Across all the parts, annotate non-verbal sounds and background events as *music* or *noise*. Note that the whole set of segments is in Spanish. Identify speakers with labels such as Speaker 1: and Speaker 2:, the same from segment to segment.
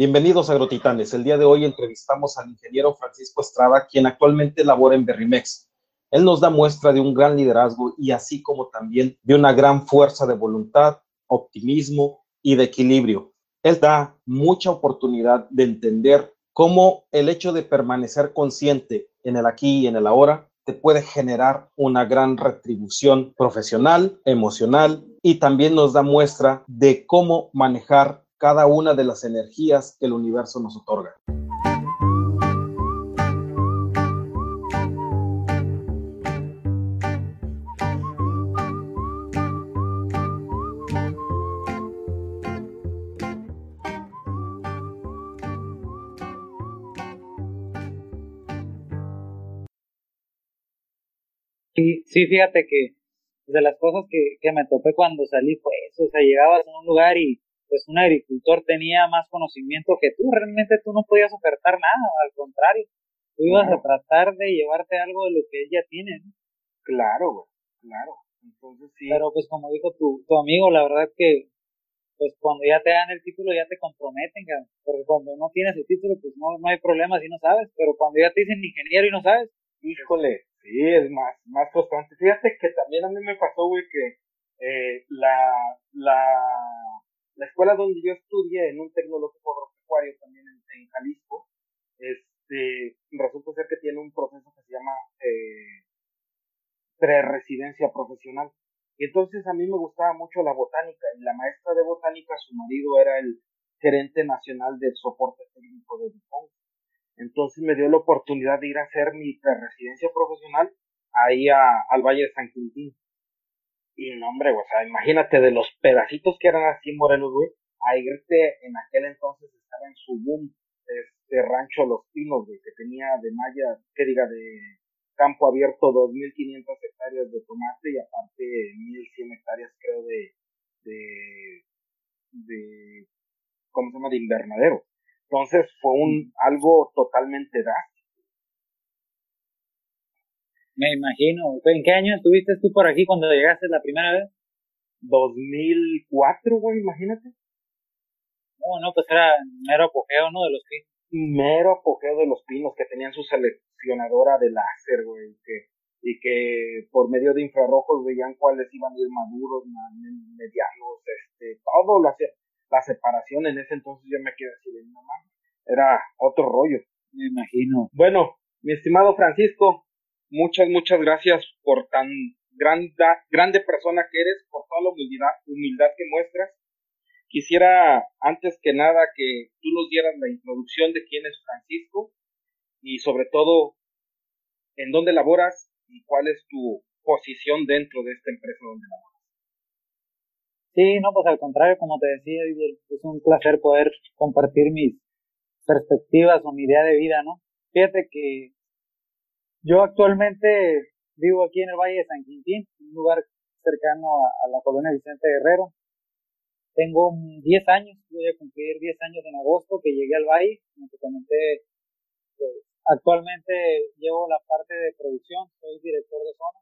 Speaker 1: Bienvenidos a Agrotitanes. El día de hoy entrevistamos al ingeniero Francisco Estrada, quien actualmente labora en Berrimex. Él nos da muestra de un gran liderazgo y así como también de una gran fuerza de voluntad, optimismo y de equilibrio. Él da mucha oportunidad de entender cómo el hecho de permanecer consciente en el aquí y en el ahora te puede generar una gran retribución profesional, emocional y también nos da muestra de cómo manejar cada una de las energías que el universo nos otorga.
Speaker 2: Sí, fíjate que de las cosas que, que me topé cuando salí fue eso, o sea, llegabas a un lugar y pues un agricultor tenía más conocimiento que tú, realmente tú no podías ofertar nada, al contrario, tú ibas a tratar de llevarte algo de lo que ella tiene, ¿no?
Speaker 3: Claro, güey, claro. Entonces sí.
Speaker 2: Pero pues como dijo tu, tu amigo, la verdad que pues cuando ya te dan el título ya te comprometen, porque cuando no tienes el título pues no, no hay problema si no sabes, pero cuando ya te dicen ingeniero y no sabes,
Speaker 3: híjole, sí, es más, más constante. Fíjate que también a mí me pasó, güey, que eh, la, la la escuela donde yo estudié en un tecnológico agropecuario también en, Jalisco, este, resulta ser que tiene un proceso que se llama eh, pre-residencia profesional. Y entonces a mí me gustaba mucho la botánica y la maestra de botánica, su marido era el gerente nacional del soporte técnico de Dupont. Entonces me dio la oportunidad de ir a hacer mi pre-residencia profesional ahí al Valle de San Quintín. Y no, hombre, o sea, imagínate de los pedacitos que eran así Morelos, güey, a irte en aquel entonces estaba en su boom este rancho Los Pinos, güey, que tenía de malla, que diga, de campo abierto 2.500 hectáreas de tomate y aparte 1.100 hectáreas, creo, de, de, de, ¿cómo se llama?, de invernadero. Entonces fue un, algo totalmente drástico.
Speaker 2: Me imagino. ¿En qué año estuviste tú por aquí cuando llegaste la primera vez?
Speaker 3: 2004, güey, imagínate.
Speaker 2: No, no, pues era mero apogeo, ¿no? De los pinos.
Speaker 3: Mero apogeo de los pinos que tenían su seleccionadora de láser, güey, que, y que por medio de infrarrojos veían cuáles iban a ir maduros, medianos, este, todo, la, la separación en ese entonces yo me quedé así de no era otro rollo.
Speaker 2: Me imagino.
Speaker 3: Bueno, mi estimado Francisco, muchas, muchas gracias por tan grande persona que eres, por toda la humildad, humildad que muestras. Quisiera, antes que nada, que tú nos dieras la introducción de quién es Francisco y sobre todo en dónde laboras y cuál es tu posición dentro de esta empresa donde laboras.
Speaker 2: Sí, no, pues al contrario, como te decía, es un placer poder compartir mis perspectivas o mi idea de vida, ¿no? Fíjate que yo actualmente vivo aquí en el Valle de San Quintín, un lugar cercano a, la colonia Vicente Guerrero. Tengo 10 años, voy a cumplir 10 años en agosto que llegué al Valle, como te comenté. Pues, actualmente llevo la parte de producción, soy director de zona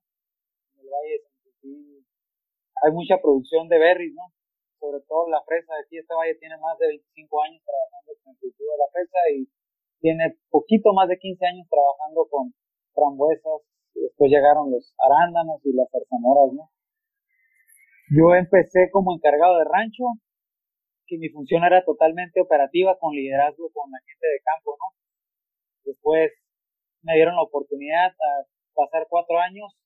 Speaker 2: en el Valle de San Quintín. Hay mucha producción de berries, ¿no? Sobre todo la fresa. Aquí este valle tiene más de 25 años trabajando con el cultivo de la fresa y tiene poquito más de 15 años trabajando con frambuesas, después llegaron los arándanos y las zarzamoras, ¿no? Yo empecé como encargado de rancho, que mi función era totalmente operativa con liderazgo con la gente de campo, ¿no? Después me dieron la oportunidad a pasar cuatro años,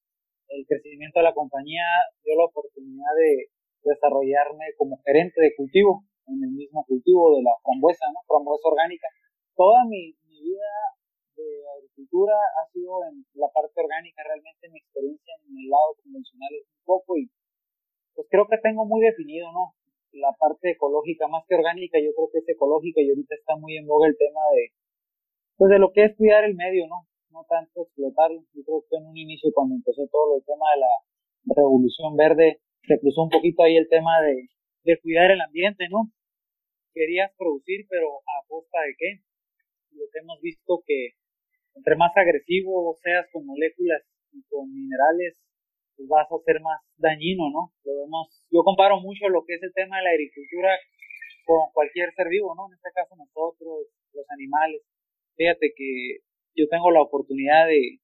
Speaker 2: el crecimiento de la compañía dio la oportunidad de desarrollarme como gerente de cultivo, en el mismo cultivo de la frambuesa, ¿no? Frambuesa orgánica. Toda mi, vida agricultura ha sido en la parte orgánica, realmente mi experiencia en el lado convencional es un poco y pues creo que tengo muy definido, ¿no? La parte ecológica, más que orgánica, yo creo que es ecológica y ahorita está muy en boga el tema de, pues de lo que es cuidar el medio, ¿no? No tanto explotarlo. Yo creo que en un inicio cuando empezó todo el tema de la revolución verde, se cruzó un poquito ahí el tema de, de cuidar el ambiente, ¿no? Querías producir, pero ¿a costa de qué? Lo que hemos visto que entre más agresivo seas con moléculas y con minerales, pues vas a ser más dañino, ¿no? Lo vemos, yo comparo mucho lo que es el tema de la agricultura con cualquier ser vivo, ¿no? En este caso nosotros, los animales. Fíjate que yo tengo la oportunidad de,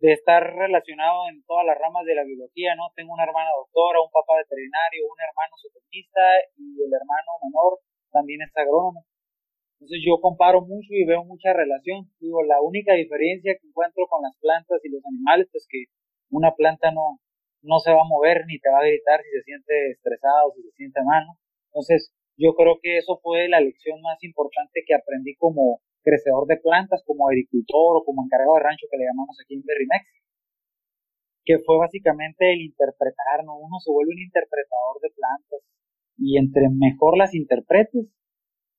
Speaker 2: de estar relacionado en todas las ramas de la biología, ¿no? Tengo una hermana doctora, un papá veterinario, un hermano zootecnista y el hermano menor también es agrónomo. Entonces yo comparo mucho y veo mucha relación. Digo, la única diferencia que encuentro con las plantas y los animales es que una planta no, no se va a mover ni te va a gritar si se siente estresado, si se siente mal, Entonces yo creo que eso fue la lección más importante que aprendí como crecedor de plantas, como agricultor o como encargado de rancho que le llamamos aquí en Berrimex, que fue básicamente el interpretar, ¿no? Uno se vuelve un interpretador de plantas y entre mejor las interpretes,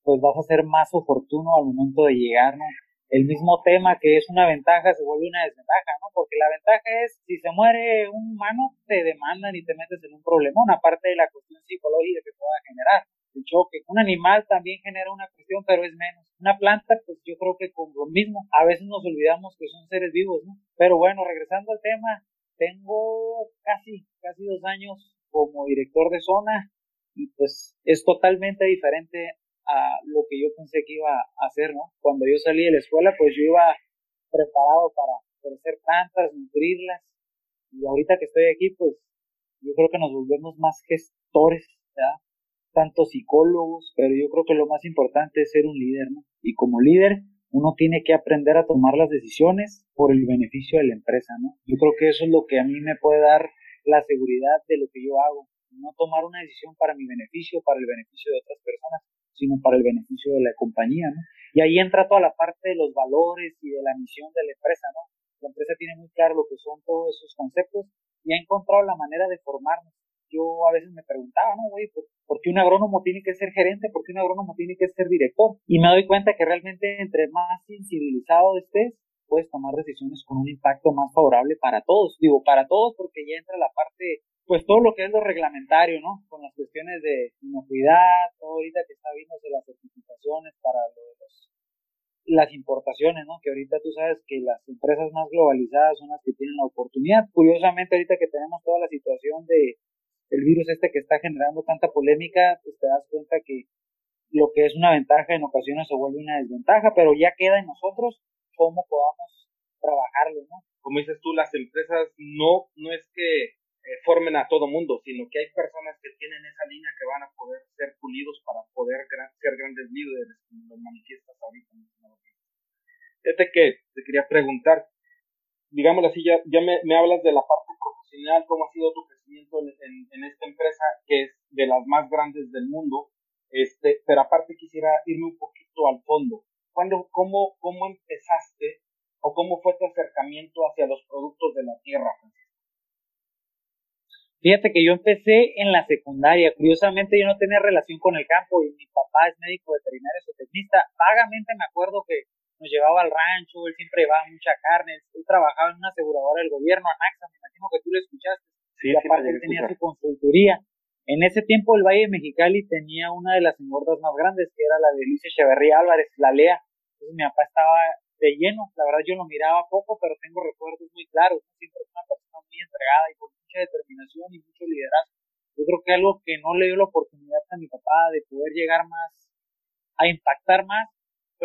Speaker 2: pues vas a ser más oportuno al momento de llegar, ¿no? El mismo tema que es una ventaja se vuelve una desventaja, ¿no? Porque la ventaja es, si se muere un humano, te demandan y te metes en un problemón, aparte de la cuestión psicológica que pueda generar el choque. Un animal también genera una cuestión, pero es menos. Una planta, pues yo creo que con lo mismo. A veces nos olvidamos que son seres vivos, ¿no? Pero bueno, regresando al tema, tengo casi, casi dos años como director de zona y pues es totalmente diferente a lo que yo pensé que iba a hacer, ¿no? Cuando yo salí de la escuela, pues yo iba preparado para crecer plantas, nutrirlas y ahorita que estoy aquí, pues yo creo que nos volvemos más gestores, ¿ya? tanto psicólogos, pero yo creo que lo más importante es ser un líder, ¿no? Y como líder, uno tiene que aprender a tomar las decisiones por el beneficio de la empresa, ¿no? Yo creo que eso es lo que a mí me puede dar la seguridad de lo que yo hago. No tomar una decisión para mi beneficio, para el beneficio de otras personas, sino para el beneficio de la compañía, ¿no? Y ahí entra toda la parte de los valores y de la misión de la empresa, ¿no? La empresa tiene muy claro lo que son todos esos conceptos y ha encontrado la manera de formarnos yo a veces me preguntaba, ¿no, güey? ¿Por, qué un agrónomo tiene que ser gerente? ¿Por qué un agrónomo tiene que ser director? Y me doy cuenta que realmente entre más sensibilizado estés, puedes tomar decisiones con un impacto más favorable para todos. Digo, para todos porque ya entra la parte, pues todo lo que es lo reglamentario, ¿no? Con las cuestiones de inocuidad, todo ahorita que está viéndose las certificaciones para las importaciones, ¿no? Que ahorita tú sabes que las empresas más globalizadas son las que tienen la oportunidad. Curiosamente, ahorita que tenemos toda la situación de el virus este que está generando tanta polémica, pues te das cuenta que lo que es una ventaja en ocasiones se vuelve una desventaja, pero ya queda en nosotros cómo podamos trabajarlo, ¿no?
Speaker 3: Como dices tú, las empresas no, no es que eh, formen a todo mundo, sino que hay personas que tienen esa línea que van a poder ser pulidos para poder ser grandes líderes, como lo manifiestas ahorita. Fíjate que te quería preguntar, digamos así, ya, ya me, hablas de la parte profesional, cómo ha sido tu en, esta empresa que es de las más grandes del mundo, este, pero aparte quisiera irme un poquito al fondo. ¿Cuándo, cómo, ¿Cómo empezaste o cómo fue tu acercamiento hacia los productos de la tierra,
Speaker 2: Fíjate que yo empecé en la secundaria. Curiosamente yo no tenía relación con el campo y mi papá es médico veterinario zootecnista. Vagamente me acuerdo que nos llevaba al rancho, él siempre llevaba mucha carne, él trabajaba en una aseguradora del gobierno, Anaxa, me imagino que tú lo escuchaste y aparte tenía su consultoría. En ese tiempo el Valle de Mexicali tenía una de las engordas más grandes, que era la de Luis Echeverría Álvarez, la Lea. Entonces mi papá estaba de lleno, la verdad yo lo miraba poco, pero tengo recuerdos muy claros. Siempre es una persona muy entregada y con mucha determinación y mucho liderazgo. Yo creo que algo que no le dio la oportunidad a mi papá de poder llegar más, a impactar más,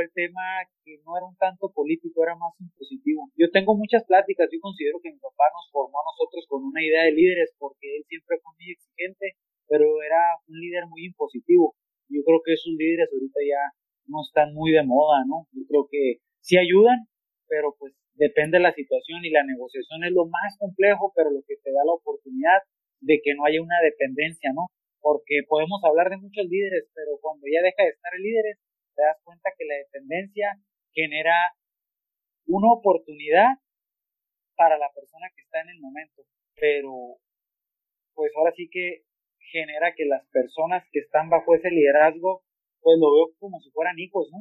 Speaker 2: el tema que no era un tanto político, era más impositivo. Yo tengo muchas pláticas, yo considero que mi papá nos formó a nosotros con una idea de líderes, porque él siempre fue muy exigente, pero era un líder muy impositivo. Yo creo que esos líderes ahorita ya no están muy de moda, ¿no? Yo creo que sí ayudan, pero pues depende de la situación y la negociación es lo más complejo, pero lo que te da la oportunidad de que no haya una dependencia, ¿no? Porque podemos hablar de muchos líderes, pero cuando ya deja de estar el líder, te das cuenta que la dependencia genera una oportunidad para la persona que está en el momento, pero pues ahora sí que genera que las personas que están bajo ese liderazgo, pues lo veo como si fueran hijos, ¿no?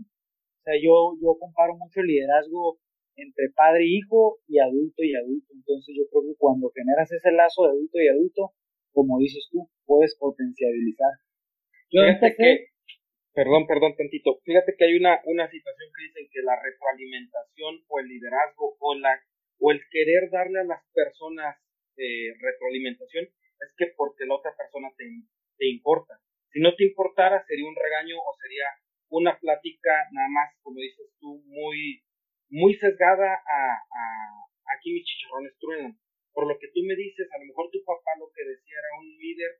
Speaker 2: O sea, yo, yo comparo mucho el liderazgo entre padre y hijo y adulto y adulto. Entonces yo creo que cuando generas ese lazo de adulto y adulto, como dices tú, puedes potencializar.
Speaker 3: Yo empecé, Perdón, perdón, tantito. Fíjate que hay una, una situación que dicen que la retroalimentación o el liderazgo o, la, o el querer darle a las personas eh, retroalimentación es que porque la otra persona te, te importa. Si no te importara, sería un regaño o sería una plática nada más, como dices tú, muy, muy sesgada a, a aquí mis chicharrones truenan. Por lo que tú me dices, a lo mejor tu papá lo que decía era un líder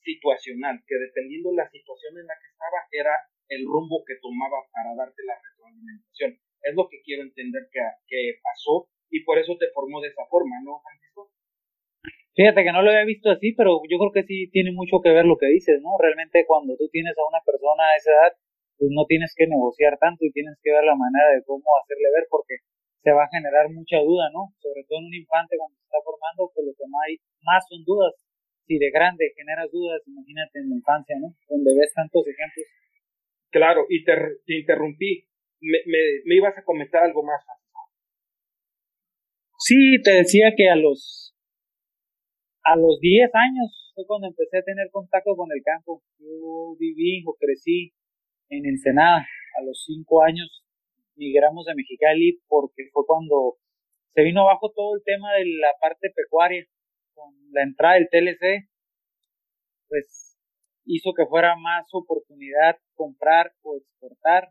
Speaker 3: situacional, que dependiendo de la situación en la que estaba, era el rumbo que tomaba para darte la retroalimentación. Es lo que quiero entender que, que pasó y por eso te formó de esa forma, ¿no, Francisco?
Speaker 2: Fíjate que no lo había visto así, pero yo creo que sí tiene mucho que ver lo que dices, ¿no? Realmente cuando tú tienes a una persona a esa edad, pues no tienes que negociar tanto y tienes que ver la manera de cómo hacerle ver porque se va a generar mucha duda, ¿no? Sobre todo en un infante cuando se está formando, pues lo que más hay más son dudas. Si de grande generas dudas, imagínate en la infancia, ¿no? Donde ves tantos ejemplos.
Speaker 3: Claro, y te, te interrumpí. Me, me, me ibas a comentar algo más,
Speaker 2: Sí, te decía que a los a los 10 años fue cuando empecé a tener contacto con el campo. Yo viví o crecí en Ensenada. A los 5 años migramos de Mexicali porque fue cuando se vino abajo todo el tema de la parte pecuaria. Con la entrada del TLC, pues hizo que fuera más oportunidad comprar o exportar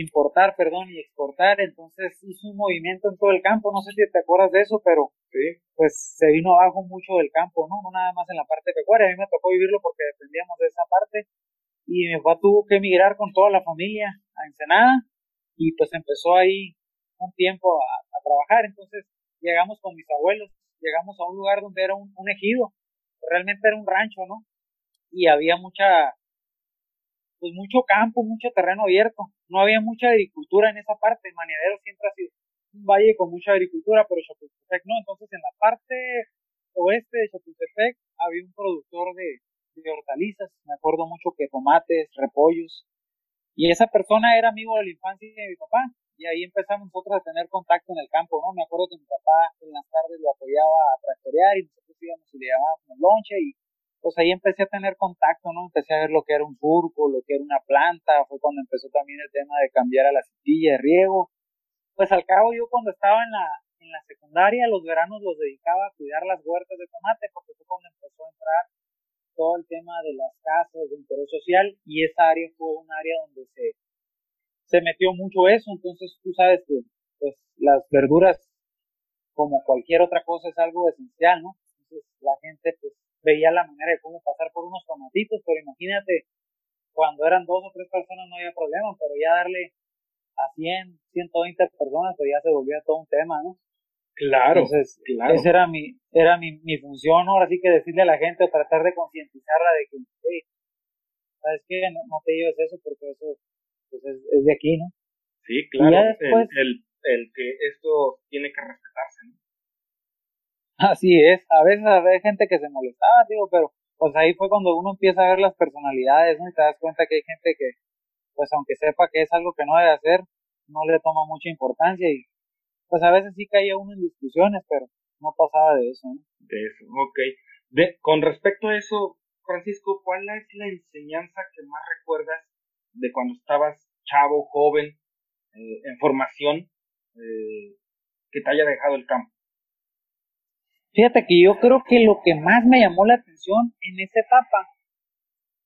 Speaker 2: importar, perdón, y exportar, entonces hizo un movimiento en todo el campo, no sé si te acuerdas de eso, pero
Speaker 3: sí.
Speaker 2: pues se vino abajo mucho del campo, ¿no? No nada más en la parte pecuaria, a mí me tocó vivirlo porque dependíamos de esa parte, y mi papá tuvo que emigrar con toda la familia a Ensenada, y pues empezó ahí un tiempo a, trabajar, entonces llegamos con mis abuelos, llegamos a un lugar donde era un, ejido, realmente era un rancho, ¿no? Y había mucha pues mucho campo, mucho terreno abierto. No había mucha agricultura en esa parte. Maniadero siempre ha sido un valle con mucha agricultura, pero Chapultepec no. Entonces en la parte oeste de Chapultepec había un productor de, de hortalizas. Me acuerdo mucho que tomates, repollos. Y esa persona era amigo de la infancia de mi papá. Y ahí empezamos nosotros a tener contacto en el campo, ¿no? Me acuerdo que mi papá en las tardes lo apoyaba a tractorear y nosotros íbamos y le llamábamos lonche y pues ahí empecé a tener contacto, ¿no? Empecé a ver lo que era un surco, lo que era una planta, fue cuando empezó también el tema de cambiar a la citilla de riego. Pues al cabo yo cuando estaba en la, en la secundaria, los veranos los dedicaba a cuidar las huertas de tomate, porque fue cuando empezó a entrar todo el tema de las casas de interés social y esa área fue un área donde se, se metió mucho eso, entonces tú sabes que pues las verduras como cualquier otra cosa es algo esencial, ¿no? Entonces la gente pues veía la manera de cómo pasar por unos tomatitos, pero imagínate, cuando eran dos o tres personas no había problema, pero ya darle a 100, 120 personas, pues ya se volvía todo un tema, ¿no?
Speaker 3: Claro,
Speaker 2: Entonces,
Speaker 3: claro.
Speaker 2: esa era mi, era mi, mi función, ahora sí que decirle a la gente, tratar de concientizarla de que, hey, ¿sabes qué? No, no, te lleves eso porque eso pues es, es de aquí, ¿no?
Speaker 3: Sí, claro, después, el, el, el que esto tiene que respetarse, ¿no?
Speaker 2: Así es, a veces hay gente que se molestaba, digo, pero pues ahí fue cuando uno empieza a ver las personalidades, ¿no? Y te das cuenta que hay gente que, pues aunque sepa que es algo que no debe hacer, no le toma mucha importancia y pues a veces sí caía uno en discusiones, pero no pasaba de eso, ¿no?
Speaker 3: De eso, ok. De, con respecto a eso, Francisco, ¿cuál es la enseñanza que más recuerdas de cuando estabas chavo, joven, eh, en formación, eh, que te haya dejado el campo?
Speaker 2: Fíjate que yo creo que lo que más me llamó la atención en esa etapa,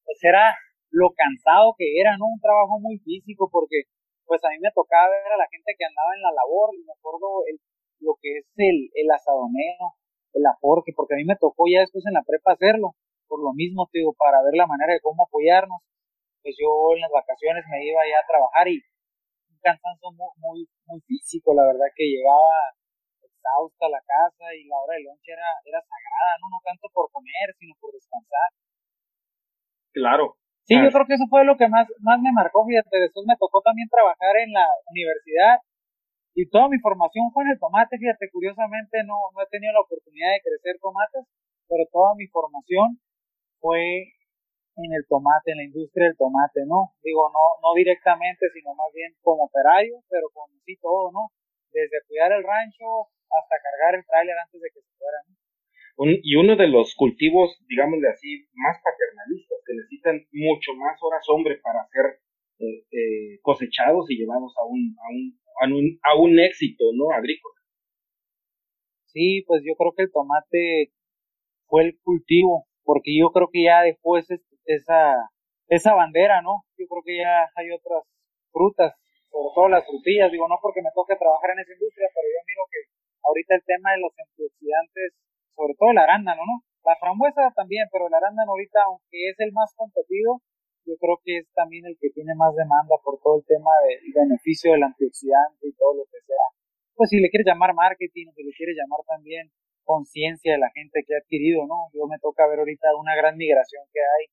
Speaker 2: pues era lo cansado que era, ¿no? Un trabajo muy físico, porque pues a mí me tocaba ver a la gente que andaba en la labor, y me acuerdo el, lo que es el, el asadoneo, el aporte, porque a mí me tocó ya después en la prepa hacerlo, por lo mismo, te digo, para ver la manera de cómo apoyarnos. Pues yo en las vacaciones me iba ya a trabajar y un cansancio muy, muy, muy físico, la verdad que llegaba exhausta la casa y la hora de lunch era, era sagrada, ¿no? No tanto por comer, sino por descansar.
Speaker 3: Claro.
Speaker 2: Sí, yo creo que eso fue lo que más, más me marcó, fíjate, después me tocó también trabajar en la universidad y toda mi formación fue en el tomate, fíjate, curiosamente no, no he tenido la oportunidad de crecer tomates, pero toda mi formación fue en el tomate, en la industria del tomate, ¿no? Digo, no, no directamente, sino más bien como operario, pero sí todo, ¿no? Desde cuidar el rancho hasta cargar el tráiler antes de que se fuera.
Speaker 3: Y uno de los cultivos, digámosle así, más paternalistas, que necesitan mucho más horas hombre para ser eh, eh, cosechados y llevados a un, a un, a un, a un éxito no agrícola.
Speaker 2: Sí, pues yo creo que el tomate fue el cultivo, porque yo creo que ya después, este, esa, esa bandera, ¿no? Yo creo que ya hay otras frutas, sobre todo las frutillas, digo, no porque me toque trabajar en esa industria, pero yo miro que ahorita el tema de los antioxidantes, sobre todo el arándano, ¿no? La frambuesa también, pero el arándano ahorita, aunque es el más competido, yo creo que es también el que tiene más demanda por todo el tema del beneficio del antioxidante y todo lo que sea. Pues si le quieres llamar marketing, si le quieres llamar también conciencia de la gente que ha adquirido, ¿no? Yo me toca ver ahorita una gran migración que hay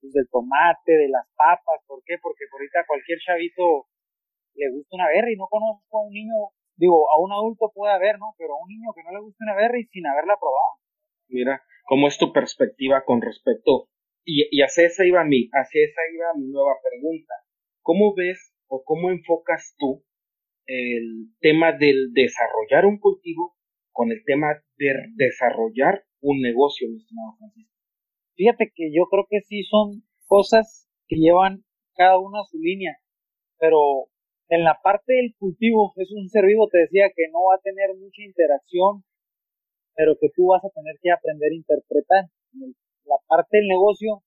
Speaker 2: pues, del tomate, de las papas, ¿por qué? Porque ahorita cualquier chavito le gusta una berry, no conozco a un niño, digo, a un adulto puede haber, ¿no? Pero a un niño que no le gusta una berry sin haberla probado.
Speaker 3: Mira, ¿cómo es tu perspectiva con respecto? Y, y hacia esa iba mi, hacia esa iba mi nueva pregunta. ¿Cómo ves o cómo enfocas tú el tema del desarrollar un cultivo con el tema de desarrollar un negocio, mi estimado Francisco?
Speaker 2: Fíjate que yo creo que sí son cosas que llevan cada una a su línea, pero en la parte del cultivo es un ser vivo, te decía que no va a tener mucha interacción, pero que tú vas a tener que aprender a interpretar. En la parte del negocio,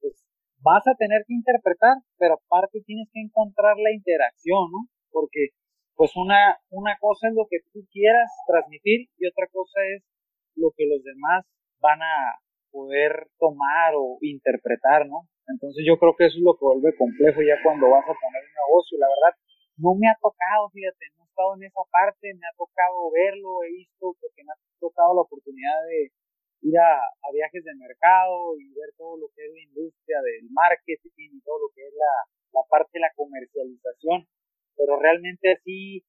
Speaker 2: pues vas a tener que interpretar, pero aparte tienes que encontrar la interacción, ¿no? Porque pues una, una cosa es lo que tú quieras transmitir y otra cosa es lo que los demás van a poder tomar o interpretar, ¿no? Entonces yo creo que eso es lo que vuelve complejo ya cuando vas a poner un negocio. La verdad, no me ha tocado, fíjate, no he estado en esa parte, me ha tocado verlo, he visto, porque me ha tocado la oportunidad de ir a, viajes de mercado y ver todo lo que es la industria del marketing y todo lo que es la, la parte de la comercialización. Pero realmente así,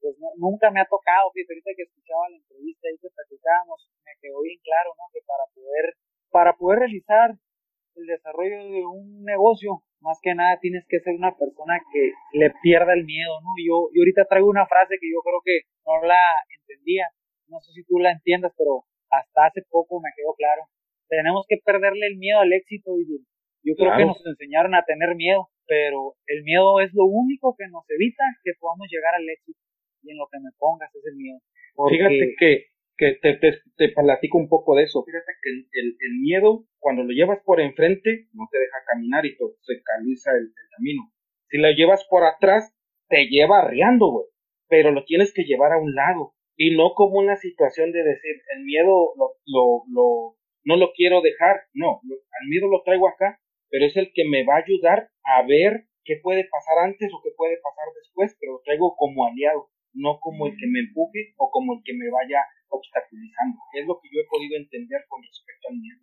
Speaker 2: pues nunca me ha tocado, fíjate, ahorita que escuchaba la entrevista y que platicábamos, me quedó bien claro, ¿no? Que para poder, para poder realizar el desarrollo de un negocio, más que nada tienes que ser una persona que le pierda el miedo, ¿no? Yo, yo ahorita traigo una frase que yo creo que no la entendía, no sé si tú la entiendas, pero hasta hace poco me quedó claro. Tenemos que perderle el miedo al éxito, y yo creo que nos enseñaron a tener miedo, pero el miedo es lo único que nos evita que podamos llegar al éxito. Y en lo que me pongas es el miedo.
Speaker 3: Fíjate que que te, te, te, platico un poco de eso. Fíjate que el, el, miedo, cuando lo llevas por enfrente, no te deja caminar y te, se caliza el, camino. Si lo llevas por atrás, te lleva arriando, güey. Pero lo tienes que llevar a un lado. Y no como una situación de decir, el miedo lo, lo, lo no lo quiero dejar. No, el miedo lo traigo acá, pero es el que me va a ayudar a ver qué puede pasar antes o qué puede pasar después, pero lo traigo como aliado, no como el que me empuje o como el que me vaya obstaculizando. Es lo que yo he podido entender con respecto al miedo.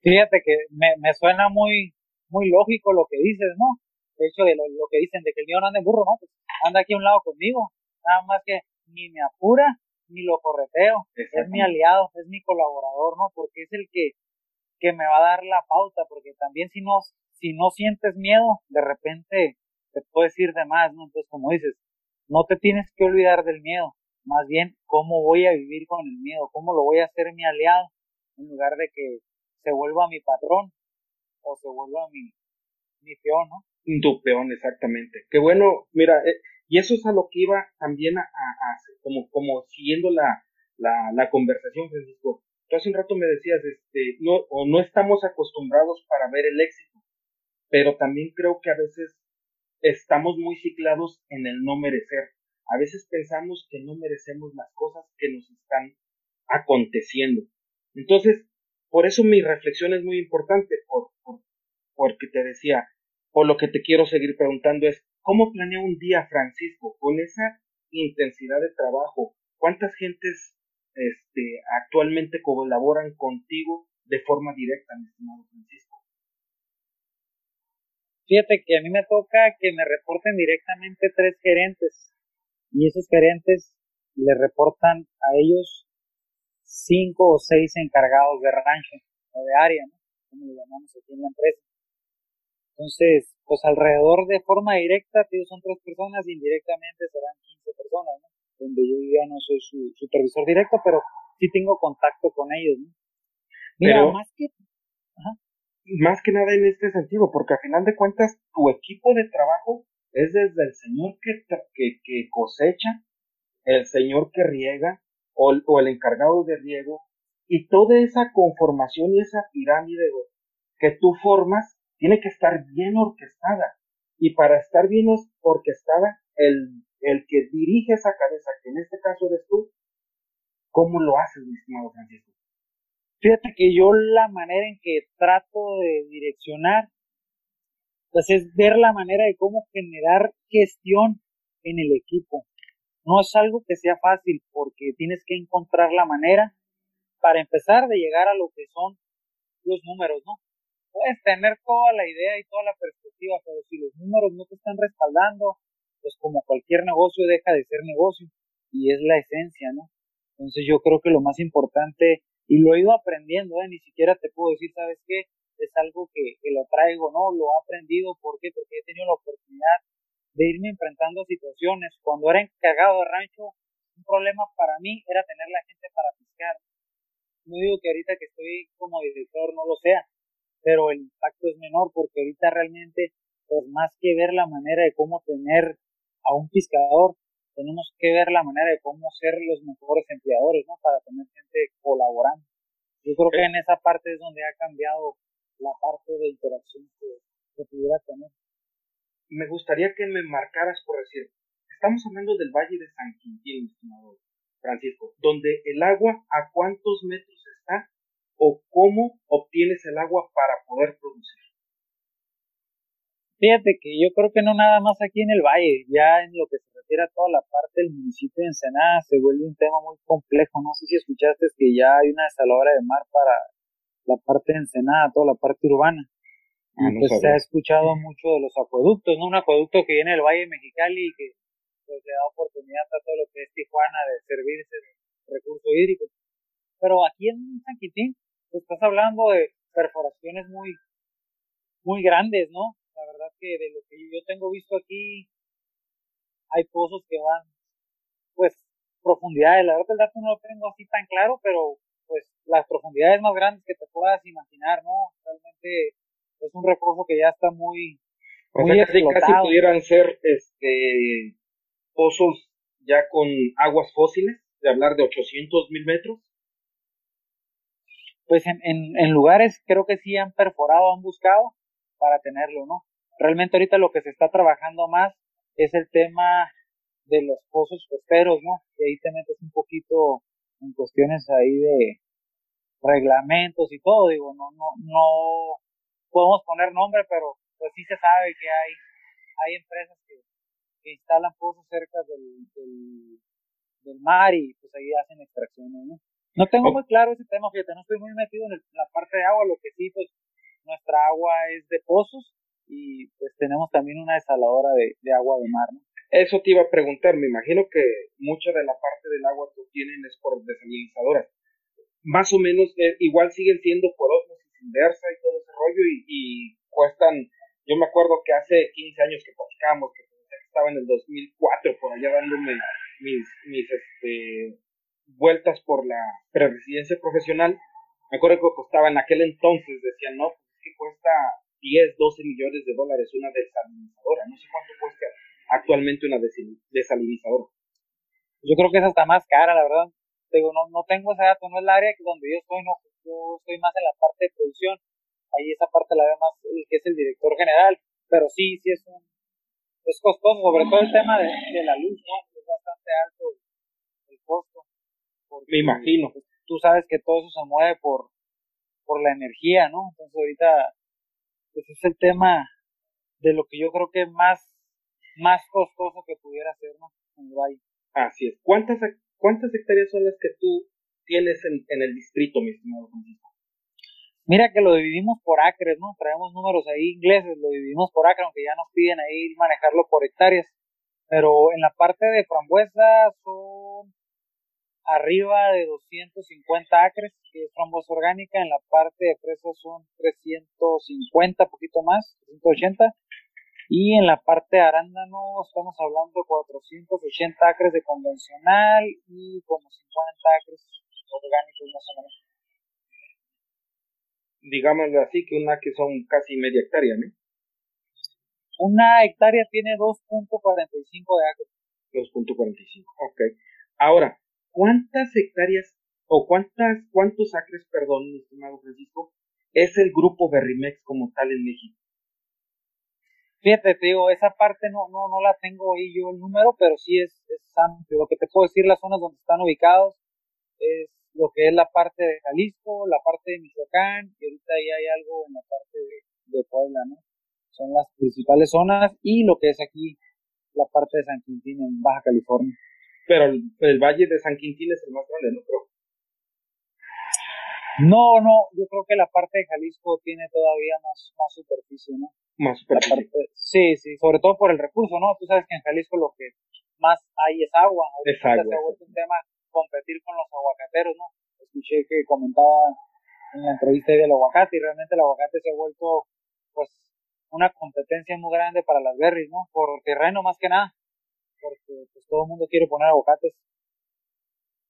Speaker 2: Fíjate que me, me suena muy, muy lógico lo que dices, ¿no? De hecho, de lo, que dicen de que el miedo no anda en burro, ¿no? Pues anda aquí a un lado conmigo. Nada más que ni me apura ni lo correteo. Es mi aliado, es mi colaborador, ¿no? Porque es el que, que me va a dar la pauta. Porque también si no, si no sientes miedo, de repente te puedes ir de más, ¿no? Entonces, como dices, no te tienes que olvidar del miedo más bien cómo voy a vivir con el miedo, cómo lo voy a hacer mi aliado, en lugar de que se vuelva mi patrón o se vuelva mi, peón, ¿no?
Speaker 3: Tu peón, exactamente. Qué bueno, mira, eh, y eso es a lo que iba también a, a, como, como siguiendo la, la, la conversación, Francisco. Tú hace un rato me decías, este, no, o no estamos acostumbrados para ver el éxito, pero también creo que a veces estamos muy ciclados en el no merecer. A veces pensamos que no merecemos las cosas que nos están aconteciendo. Entonces, por eso mi reflexión es muy importante, por, porque te decía, por lo que te quiero seguir preguntando es, ¿cómo planea un día, Francisco, con esa intensidad de trabajo? ¿Cuántas gentes este, actualmente colaboran contigo de forma directa, mi estimado Francisco?
Speaker 2: Fíjate que a mí me toca que me reporten directamente tres gerentes y esos gerentes le reportan a ellos cinco o seis encargados de rancho o de área, ¿no? Como lo llamamos aquí en la empresa. Entonces, pues alrededor de forma directa, son tres personas indirectamente serán 15 personas, ¿no? Donde yo ya no soy su supervisor directo, pero sí tengo contacto con ellos, ¿no?
Speaker 3: Mira, más que... Más que nada en este sentido, porque a final de cuentas, tu equipo de trabajo es desde el señor que, que, cosecha, el señor que riega o, el encargado de riego y toda esa conformación y esa pirámide que tú formas tiene que estar bien orquestada. Y para estar bien orquestada, el, el que dirige esa cabeza, que en este caso eres tú, ¿cómo lo haces, mi estimado Francisco?
Speaker 2: Fíjate que yo la manera en que trato de direccionar, pues es ver la manera de cómo generar gestión en el equipo. No es algo que sea fácil porque tienes que encontrar la manera para empezar de llegar a lo que son los números, ¿no? Puedes tener toda la idea y toda la perspectiva, pero si los números no te están respaldando, pues como cualquier negocio deja de ser negocio y es la esencia, ¿no? Entonces yo creo que lo más importante y lo he ido aprendiendo, ¿eh? ni siquiera te puedo decir, ¿sabes qué? Es algo que, que lo traigo, ¿no? Lo he aprendido, ¿por qué? Porque he tenido la oportunidad de irme enfrentando a situaciones. Cuando era encargado de rancho, un problema para mí era tener la gente para fiscar. No digo que ahorita que estoy como director no lo sea, pero el impacto es menor porque ahorita realmente, pues más que ver la manera de cómo tener a un fiscador, tenemos que ver la manera de cómo ser los mejores empleadores, ¿no? Para tener gente colaborando. Yo creo que en esa parte es donde ha cambiado la parte de interacción que, pudiera tener.
Speaker 3: Me gustaría que me marcaras por decir, estamos hablando del Valle de San Quintín, estimado Francisco, donde el agua a cuántos metros está o cómo obtienes el agua para poder producir.
Speaker 2: Fíjate que yo creo que no nada más aquí en el valle, ya en lo que se refiere a toda la parte del municipio de Ensenada se vuelve un tema muy complejo. No sé si escuchaste que ya hay una desaladora de mar para la parte de Ensenada, toda la parte urbana. Ah, pues se ha escuchado mucho de los acueductos, ¿no? Un acueducto que viene del Valle de Mexicali y que pues, le da oportunidad a todo lo que es Tijuana de servirse de recurso hídrico. Pero aquí en San Quintín, pues, estás hablando de perforaciones muy, muy grandes, ¿no? Que de lo que yo tengo visto aquí, hay pozos que van, pues, profundidades. La verdad el dato no lo tengo así tan claro, pero pues las profundidades más grandes que te puedas imaginar, ¿no? Realmente es un recurso que ya está muy,
Speaker 3: muy casi, casi pudieran ser este pozos ya con aguas fósiles, de hablar de 800 mil metros.
Speaker 2: Pues en, en, en lugares creo que sí han perforado, han buscado, para tenerlo, ¿no? Realmente ahorita lo que se está trabajando más es el tema de los pozos costeros, ¿no? Y ahí te metes un poquito en cuestiones ahí de reglamentos y todo, digo, no, no, no podemos poner nombre, pero pues sí se sabe que hay, hay empresas que, que instalan pozos cerca del, del, del, mar y pues ahí hacen extracciones, ¿no? No tengo muy claro ese tema, fíjate, no estoy muy metido en la parte de agua, lo que sí, pues nuestra agua es de pozos y pues tenemos también una desaladora de, agua de mar, ¿no?
Speaker 3: Eso te iba a preguntar, me imagino que mucha de la parte del agua que obtienen es por desalinizadoras. Más o menos, eh, igual siguen siendo por osmosis inversa y todo ese rollo y, cuestan, yo me acuerdo que hace 15 años que platicábamos, que estaba en el 2004 por allá dándome mis, mis este, vueltas por la preresidencia profesional, me acuerdo que costaba en aquel entonces, decían, no, que cuesta 10, 12 millones de dólares una desalinizadora. No sé cuánto cuesta actualmente una desalinizadora.
Speaker 2: Yo creo que es hasta más cara, la verdad. Digo, no, no tengo ese dato, no es el área donde yo estoy, no, yo estoy más en la parte de producción. Ahí esa parte la ve más el que es el director general, pero sí, sí es un, es costoso, sobre todo el tema de, de la luz, ¿no? Es bastante alto el costo.
Speaker 3: Me imagino.
Speaker 2: Tú sabes que todo eso se mueve por, por la energía, ¿no? Entonces ahorita pues es el tema de lo que yo creo que es más, más costoso que pudiera ser, ¿no? En el
Speaker 3: Así es. ¿Cuántas, cuántas hectáreas son las que tú tienes en, en el distrito, mi estimado Francisco?
Speaker 2: Mira que lo dividimos por acres, ¿no? Traemos números ahí ingleses, lo dividimos por acre, aunque ya nos piden ahí manejarlo por hectáreas. Pero en la parte de frambuesa son arriba de 250 acres, que es frambuesa orgánica, en la parte de fresas son 350, poquito más, 380, y en la parte de arándano estamos hablando de 480 acres de convencional y como 50 acres orgánicos más o menos.
Speaker 3: Digámoslo así, que una que son casi media hectárea, ¿no?
Speaker 2: Una hectárea tiene 2.45 de acres.
Speaker 3: 2.45, ok. Ahora, ¿cuántas hectáreas o cuántas, cuántos acres, perdón, mi estimado Francisco, es el grupo Berrimex como tal en México?
Speaker 2: Fíjate, te digo, esa parte no, no, no la tengo ahí yo el número, pero sí es, es amplio. Lo que te puedo decir, las zonas donde están ubicados, es lo que es la parte de Jalisco, la parte de Michoacán, y ahorita ahí hay algo en la parte de, Puebla, ¿no? Son las principales zonas y lo que es aquí la parte de San Quintín en Baja California.
Speaker 3: Pero el, valle de San Quintín es el más grande, ¿no? Pero...
Speaker 2: No, no, yo creo que la parte de Jalisco tiene todavía más, más superficie, ¿no?
Speaker 3: Más superficie.
Speaker 2: sí, sí, sobre todo por el recurso, ¿no? Tú sabes que en Jalisco lo que más hay es agua.
Speaker 3: Es agua. Se
Speaker 2: ha vuelto un tema competir con los aguacateros, ¿no? Escuché que comentaba en la entrevista del aguacate y realmente el aguacate se ha vuelto, pues, una competencia muy grande para las berries, ¿no? Por terreno más que nada, porque pues todo el mundo quiere poner aguacates.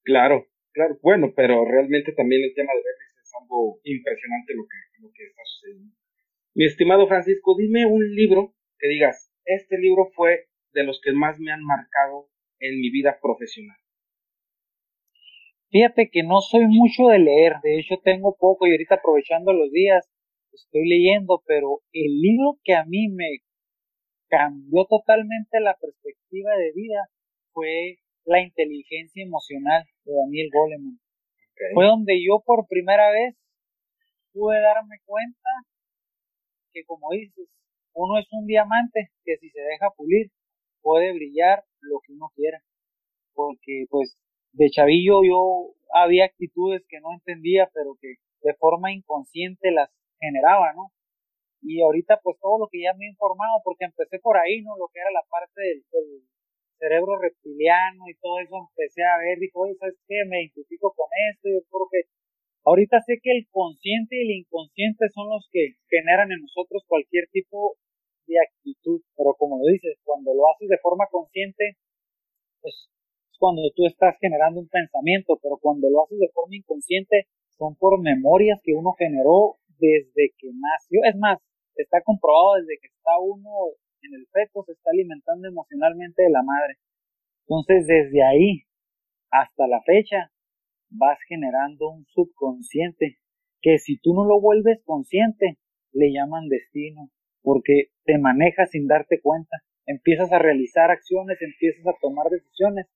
Speaker 3: Claro, claro, bueno, pero realmente también el tema de berries es algo impresionante lo que, lo que está sucediendo. Mi estimado Francisco, dime un libro que digas, este libro fue de los que más me han marcado en mi vida profesional.
Speaker 2: Fíjate que no soy mucho de leer, de hecho tengo poco y ahorita aprovechando los días estoy leyendo, pero el libro que a mí me cambió totalmente la perspectiva de vida fue La inteligencia emocional de Daniel Goleman. Fue donde yo por primera vez pude darme cuenta que como dices, uno es un diamante que si se deja pulir puede brillar lo que uno quiera. Porque pues de chavillo yo había actitudes que no entendía, pero que de forma inconsciente las generaba, ¿no? Y ahorita pues todo lo que ya me he informado, porque empecé por ahí, ¿no? Lo que era la parte del, cerebro reptiliano y todo eso, empecé a ver, dijo, oye, ¿sabes qué? Me identifico con esto, yo creo que ahorita sé que el consciente y el inconsciente son los que generan en nosotros cualquier tipo de actitud, pero como lo dices, cuando lo haces de forma consciente, pues cuando tú estás generando un pensamiento, pero cuando lo haces de forma inconsciente, son por memorias que uno generó desde que nació. Es más, está comprobado desde que está uno en el feto, se está alimentando emocionalmente de la madre. Entonces, desde ahí hasta la fecha, vas generando un subconsciente que si tú no lo vuelves consciente, le llaman destino, porque te manejas sin darte cuenta. Empiezas a realizar acciones, empiezas a tomar decisiones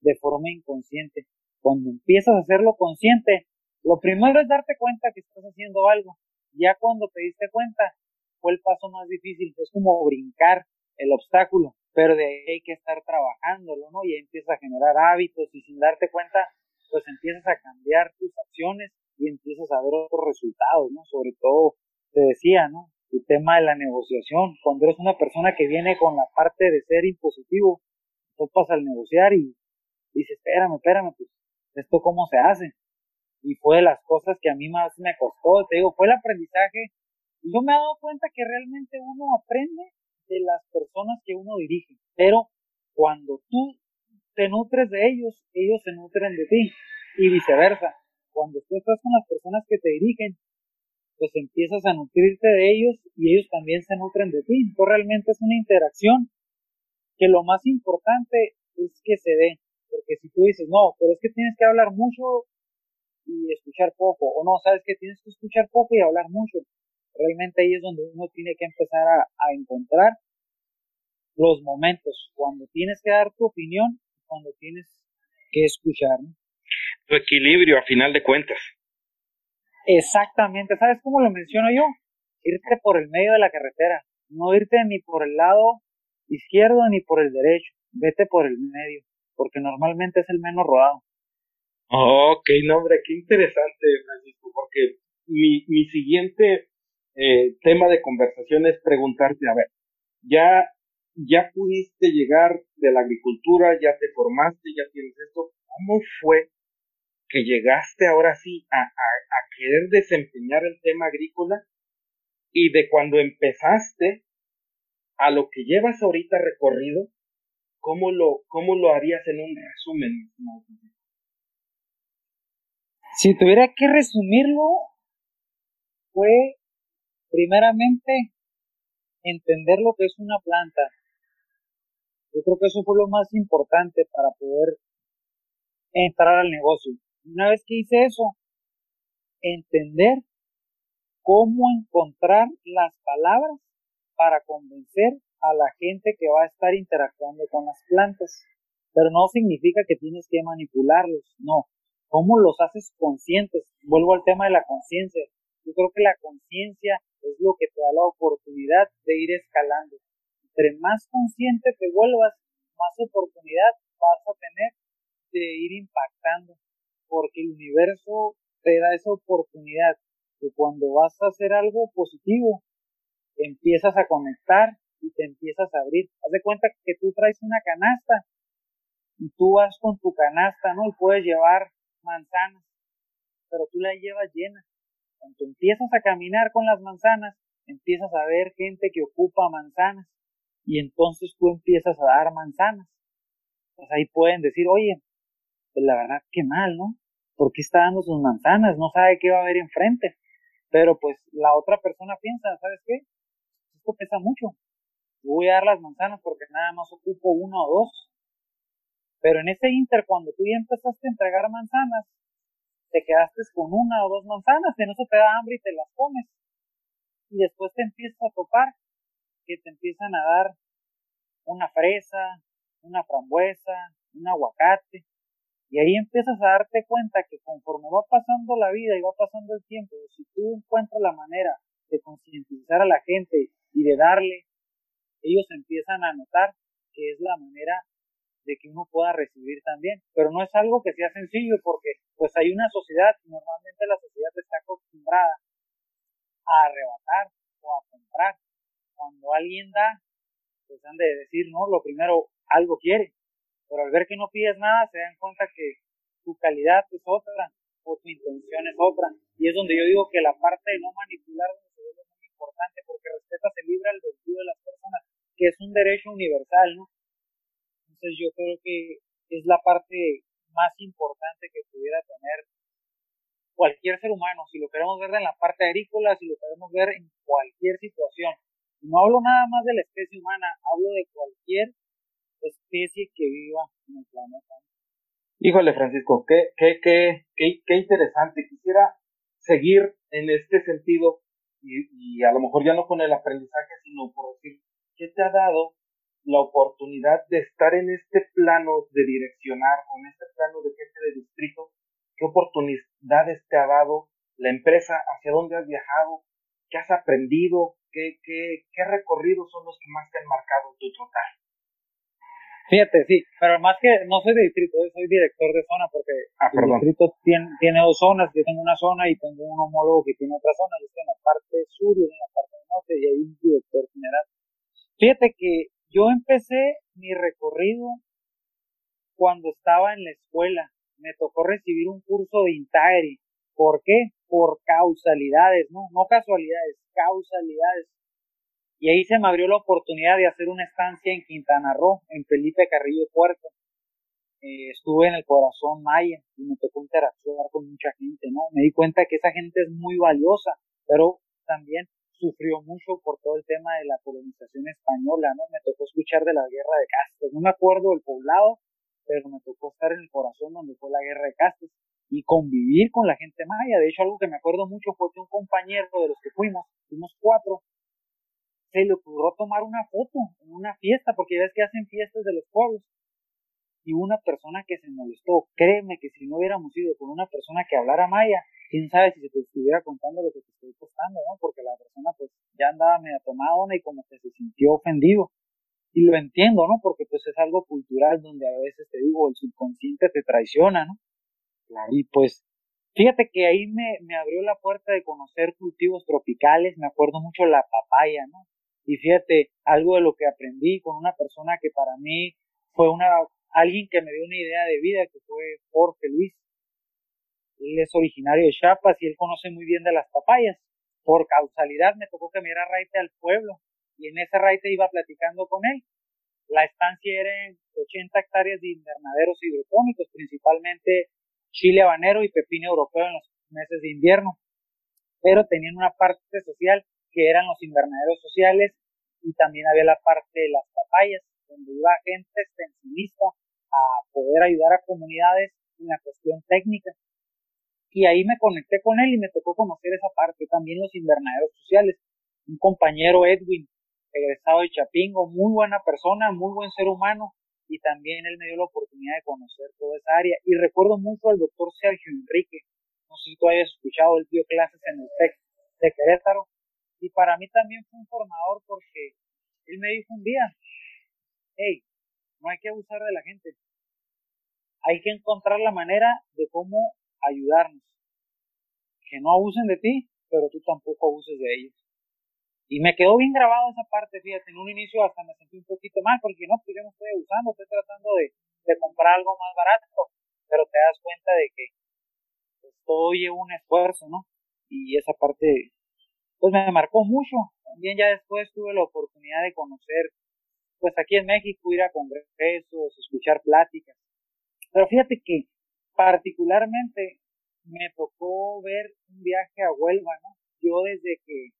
Speaker 2: de forma inconsciente. Cuando empiezas a hacerlo consciente, lo primero es darte cuenta que estás haciendo algo. Ya cuando te diste cuenta, fue el paso más difícil. Es como brincar el obstáculo, pero de ahí hay que estar trabajándolo, ¿no? Y empiezas a generar hábitos y sin darte cuenta, pues empiezas a cambiar tus acciones y empiezas a ver otros resultados, ¿no? Sobre todo, te decía, ¿no? El tema de la negociación. Cuando eres una persona que viene con la parte de ser impositivo, tú pasas al negociar y dice, espérame, espérame, pues, ¿esto cómo se hace? Y fue de las cosas que a mí más me costó, te digo, fue el aprendizaje. Yo me he dado cuenta que realmente uno aprende de las personas que uno dirige, pero cuando tú te nutres de ellos, ellos se nutren de ti y viceversa. Cuando tú estás con las personas que te dirigen, pues empiezas a nutrirte de ellos y ellos también se nutren de ti. Entonces realmente es una interacción que lo más importante es que se dé. Porque si tú dices, no, pero es que tienes que hablar mucho y escuchar poco, o no, sabes que tienes que escuchar poco y hablar mucho, realmente ahí es donde uno tiene que empezar a, encontrar los momentos, cuando tienes que dar tu opinión, cuando tienes que escuchar.
Speaker 3: Tu equilibrio a final de cuentas.
Speaker 2: Exactamente, ¿sabes cómo lo menciono yo? Irte por el medio de la carretera, no irte ni por el lado izquierdo ni por el derecho, vete por el medio porque normalmente es el menos rodado.
Speaker 3: Ok, no, hombre, qué interesante, Francisco, porque mi, mi siguiente eh, tema de conversación es preguntarte, a ver, ya, ya pudiste llegar de la agricultura, ya te formaste, ya tienes esto, ¿cómo fue que llegaste ahora sí a, a, a querer desempeñar el tema agrícola y de cuando empezaste a lo que llevas ahorita recorrido, ¿cómo lo, cómo lo harías en un resumen?
Speaker 2: Si tuviera que resumirlo, fue primeramente entender lo que es una planta. Yo creo que eso fue lo más importante para poder entrar al negocio. Una vez que hice eso, entender cómo encontrar las palabras para convencer a la gente que va a estar interactuando con las plantas. Pero no significa que tienes que manipularlos, no. ¿Cómo los haces conscientes? Vuelvo al tema de la conciencia. Yo creo que la conciencia es lo que te da la oportunidad de ir escalando. Entre más consciente te vuelvas, más oportunidad vas a tener de ir impactando, porque el universo te da esa oportunidad que cuando vas a hacer algo positivo, empiezas a conectar y te empiezas a abrir. Haz de cuenta que tú traes una canasta y tú vas con tu canasta, ¿no? Y puedes llevar manzanas, pero tú la llevas llena. Cuando empiezas a caminar con las manzanas, empiezas a ver gente que ocupa manzanas y entonces tú empiezas a dar manzanas. Pues ahí pueden decir, oye, pues la verdad, qué mal, ¿no? ¿Por qué está dando sus manzanas? No sabe qué va a haber enfrente. Pero pues la otra persona piensa, ¿sabes qué? Esto pesa mucho. voy a dar las manzanas porque nada más ocupo uno o dos. Pero en ese inter, cuando tú ya empezaste a entregar manzanas, te quedaste con una o dos manzanas, en eso te da hambre y te las comes. Y después te empiezas a topar que te empiezan a dar una fresa, una frambuesa, un aguacate. Y ahí empiezas a darte cuenta que conforme va pasando la vida y va pasando el tiempo, si tú encuentras la manera de concientizar a la gente y de darle, ellos empiezan a notar que es la manera de que uno pueda recibir también. Pero no es algo que sea sencillo porque pues hay una sociedad, normalmente la sociedad está acostumbrada a arrebatar o a comprar. Cuando alguien da, pues han de decir, no, lo primero, algo quiere pero al ver que no pides nada se dan cuenta que tu calidad es otra o tu intención es otra. Y es donde yo digo que la parte de no manipular es muy importante porque respetas el libre de las personas, que es un derecho universal, ¿no? Entonces yo creo que es la parte más importante que pudiera tener cualquier ser humano, si lo queremos ver en la parte agrícola, si lo queremos ver en cualquier situación. No hablo nada más de la especie humana, hablo de cualquier especie que viva en el planeta.
Speaker 3: Híjole, Francisco, qué, qué, qué, qué, interesante. Quisiera seguir en este sentido y, y, a lo mejor ya no con el aprendizaje, sino por decir, ¿qué te ha dado la oportunidad de estar en este plano de direccionar en este plano de jefe de distrito? ¿Qué oportunidades te ha dado la empresa? ¿Hacia dónde has viajado? ¿Qué has aprendido? ¿Qué, qué, qué recorridos son los que más te han marcado tu total?
Speaker 2: Fíjate, sí, pero más que no soy de distrito, soy director de zona porque
Speaker 3: ah,
Speaker 2: el distrito tiene, tiene, dos zonas, yo tengo una zona y tengo un homólogo que tiene otra zona, yo estoy en la parte sur y en la parte norte y hay un director general. Fíjate que yo empecé mi recorrido cuando estaba en la escuela, me tocó recibir un curso de Intagri. ¿Por qué? Por causalidades, ¿no? No casualidades, causalidades. Y ahí se me abrió la oportunidad de hacer una estancia en Quintana Roo, en Felipe Carrillo Puerto. Eh, estuve en el corazón maya y me tocó interactuar con mucha gente, ¿no? Me di cuenta que esa gente es muy valiosa, pero también sufrió mucho por todo el tema de la colonización española, ¿no? Me tocó escuchar de la guerra de castes. No me acuerdo del poblado, pero me tocó estar en el corazón donde fue la guerra de castes y convivir con la gente maya. De hecho, algo que me acuerdo mucho fue que un compañero de los que fuimos, fuimos cuatro, se le ocurrió tomar una foto en una fiesta, porque ya ves que hacen fiestas de los pueblos. Y una persona que se molestó, créeme que si no hubiéramos ido con una persona que hablara maya, quién sabe si se te estuviera contando lo que te estoy contando, ¿no? Porque la persona pues ya andaba medio tomada y como que se sintió ofendido. Y lo entiendo, ¿no? Porque pues es algo cultural donde a veces te digo, el subconsciente te traiciona, ¿no? Y pues Fíjate que ahí me, me, abrió la puerta de conocer cultivos tropicales, me acuerdo mucho la papaya, ¿no? Y fíjate, algo de lo que aprendí con una persona que para mí fue una, alguien que me dio una idea de vida, que fue Jorge Luis. Él es originario de Chiapas y él conoce muy bien de las papayas. Por causalidad me tocó que me raite al pueblo y en ese raite iba platicando con él. La estancia era en 80 hectáreas de invernaderos hidropónicos, principalmente chile habanero y pepino europeo en los meses de invierno. Pero tenían una parte social que eran los invernaderos sociales, y también había la parte de las papayas, donde iba gente extensionista poder ayudar a comunidades en la cuestión técnica. Y ahí me conecté con él y me tocó conocer esa parte, también los invernaderos sociales. Un compañero Edwin, egresado de Chapingo, muy buena persona, muy buen ser humano, y también él me dio la oportunidad de conocer toda esa área. Y recuerdo mucho al doctor Sergio Enrique, no sé si tú hayas escuchado, él dio clases en el TEC de Querétaro, y para mí también fue un formador porque él me dijo un día, hey, no hay que abusar de la gente, hay que encontrar la manera de cómo ayudarnos. Que no abusen de ti, pero tú tampoco abuses de ellos. Y me quedó bien grabado esa parte, fíjate, en un inicio hasta me sentí un poquito mal, porque no, pues yo no estoy abusando, estoy tratando de, comprar algo más barato, pero te das cuenta de que pues, todo lleva un esfuerzo, ¿no? Y esa parte, pues me marcó mucho. También ya después tuve la oportunidad de conocer, pues aquí en México, ir a congresos, escuchar pláticas. Pero fíjate que particularmente me tocó ver un viaje a Huelva, ¿no? Yo desde que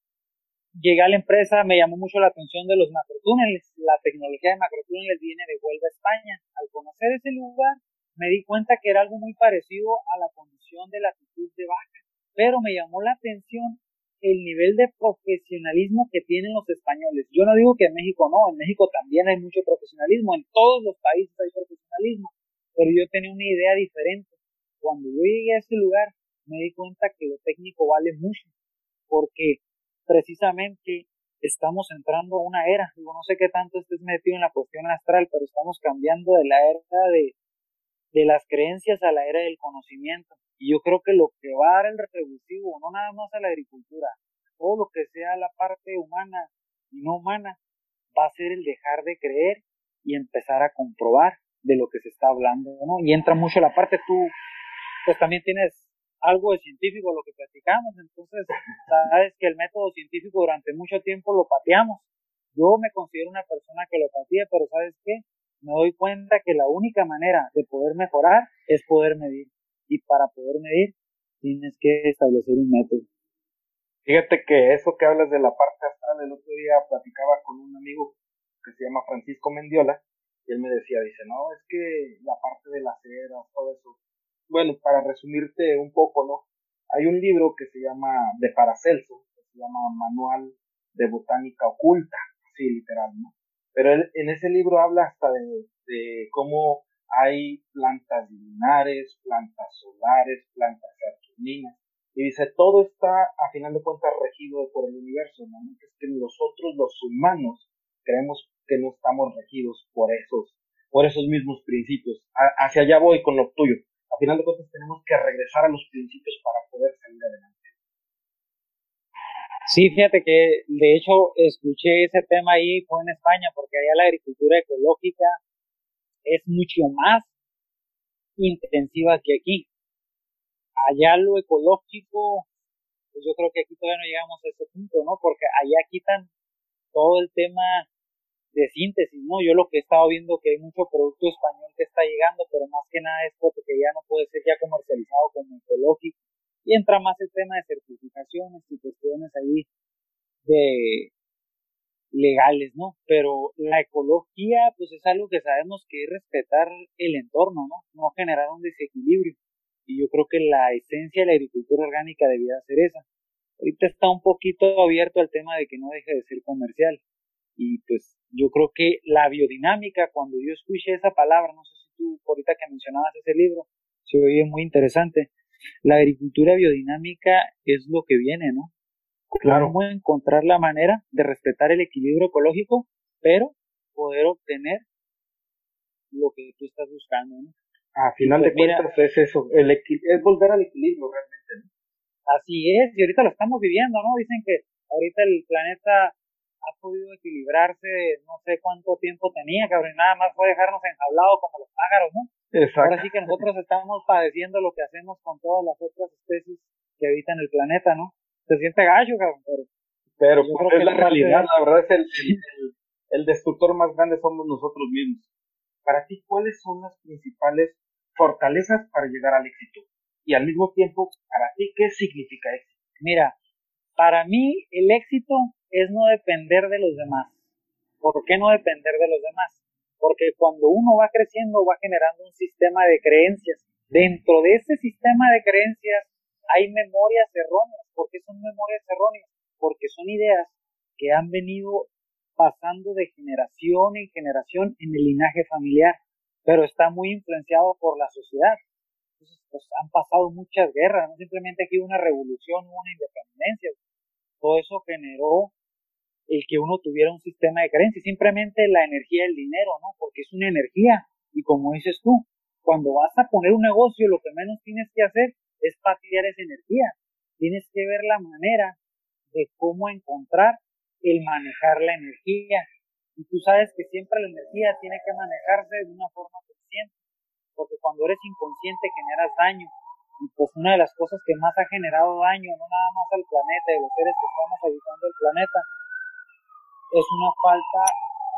Speaker 2: llegué a la empresa me llamó mucho la atención de los macrotúneles. La tecnología de macrotúneles viene de Huelva, España. Al conocer ese lugar me di cuenta que era algo muy parecido a la condición de latitud de baja, pero me llamó la atención el nivel de profesionalismo que tienen los españoles. Yo no digo que en México no, en México también hay mucho profesionalismo, en todos los países hay profesionalismo, pero yo tenía una idea diferente. Cuando yo llegué a ese lugar, me di cuenta que lo técnico vale mucho, porque precisamente estamos entrando a una era, digo, no sé qué tanto estés metido en la cuestión astral, pero estamos cambiando de la era de, de las creencias a la era del conocimiento. Y yo creo que lo que va a dar el retributivo, no nada más a la agricultura, todo lo que sea la parte humana y no humana, va a ser el dejar de creer y empezar a comprobar de lo que se está hablando, ¿no? Y entra mucho la parte, tú, pues también tienes algo de científico, lo que platicamos, entonces *laughs* sabes que el método científico durante mucho tiempo lo pateamos. Yo me considero una persona que lo patea, pero ¿sabes qué? Me doy cuenta que la única manera de poder mejorar es poder medir. Y para poder medir, tienes que establecer un método.
Speaker 3: Fíjate que eso que hablas de la parte astral, el otro día platicaba con un amigo que se llama Francisco Mendiola, y él me decía, dice, no, es que la parte de las eras, todo eso. Bueno, para resumirte un poco, ¿no? Hay un libro que se llama, de Paracelso, que se llama Manual de Botánica Oculta, así literal, ¿no? Pero en ese libro habla hasta de, de cómo hay plantas lunares, plantas solares, plantas saturninas, y dice, todo está, a final de cuentas, regido por el universo, ¿no? Es que nosotros, los humanos, creemos que no estamos regidos por esos, por esos mismos principios. hacia allá voy con lo tuyo. A final de cuentas tenemos que regresar a los principios para poder salir adelante.
Speaker 2: Sí, fíjate que de hecho escuché ese tema ahí, fue en España, porque allá la agricultura ecológica es mucho más intensiva que aquí. Allá lo ecológico, pues yo creo que aquí todavía no llegamos a ese punto, ¿no? Porque allá quitan todo el tema de síntesis, ¿no? Yo lo que he estado viendo que hay mucho producto español que está llegando, pero más que nada es porque ya no puede ser ya comercializado como ecológico. Y entra más el tema de certificaciones y cuestiones ahí de legales, ¿no? Pero la ecología, pues es algo que sabemos que es respetar el entorno, ¿no? No generar un desequilibrio. Y yo creo que la esencia de la agricultura orgánica debía ser esa. Ahorita está un poquito abierto al tema de que no deje de ser comercial. Y pues yo creo que la biodinámica, cuando yo escuché esa palabra, no sé si tú ahorita que mencionabas ese libro, se oye muy interesante. La agricultura biodinámica es lo que viene, ¿no? Claro. Cómo encontrar la manera de respetar el equilibrio ecológico, pero poder obtener lo que tú estás buscando, ¿no?
Speaker 3: A final pues de cuentas es eso, el es volver al equilibrio realmente, ¿no?
Speaker 2: Así es, y ahorita lo estamos viviendo, ¿no? Dicen que ahorita el planeta ha podido equilibrarse no sé cuánto tiempo tenía, cabrón, nada más fue dejarnos enjaulados como los pájaros, ¿no? Exacto. Ahora sí que nosotros estamos padeciendo lo que hacemos con todas las otras especies que habitan el planeta, ¿no? Se siente gacho, cabrón, pero...
Speaker 3: Pero pues, es la realidad, la verdad es el, el, destructor más grande somos nosotros mismos. Para ti, ¿cuáles son las principales fortalezas para llegar al éxito? Y al mismo tiempo, para ti, ¿qué significa éxito?
Speaker 2: Mira, para mí el éxito es no depender de los demás. ¿Por qué no depender de los demás? Porque cuando uno va creciendo va generando un sistema de creencias. Dentro de ese sistema de creencias hay memorias erróneas. ¿Por qué son memorias erróneas? Porque son ideas que han venido pasando de generación en generación en el linaje familiar, pero está muy influenciado por la sociedad. Entonces, pues han pasado muchas guerras, no simplemente aquí una revolución, una independencia. Todo eso generó el que uno tuviera un sistema de creencias, simplemente la energía del dinero, ¿no? Porque es una energía. Y como dices tú, cuando vas a poner un negocio, lo que menos tienes que hacer es patear esa energía. Tienes que ver la manera de cómo encontrar el manejar la energía. Y tú sabes que siempre la energía tiene que manejarse de una forma consciente, porque cuando eres inconsciente generas daño. Y pues una de las cosas que más ha generado daño, no nada más al planeta y los seres que estamos habitando el planeta, es una falta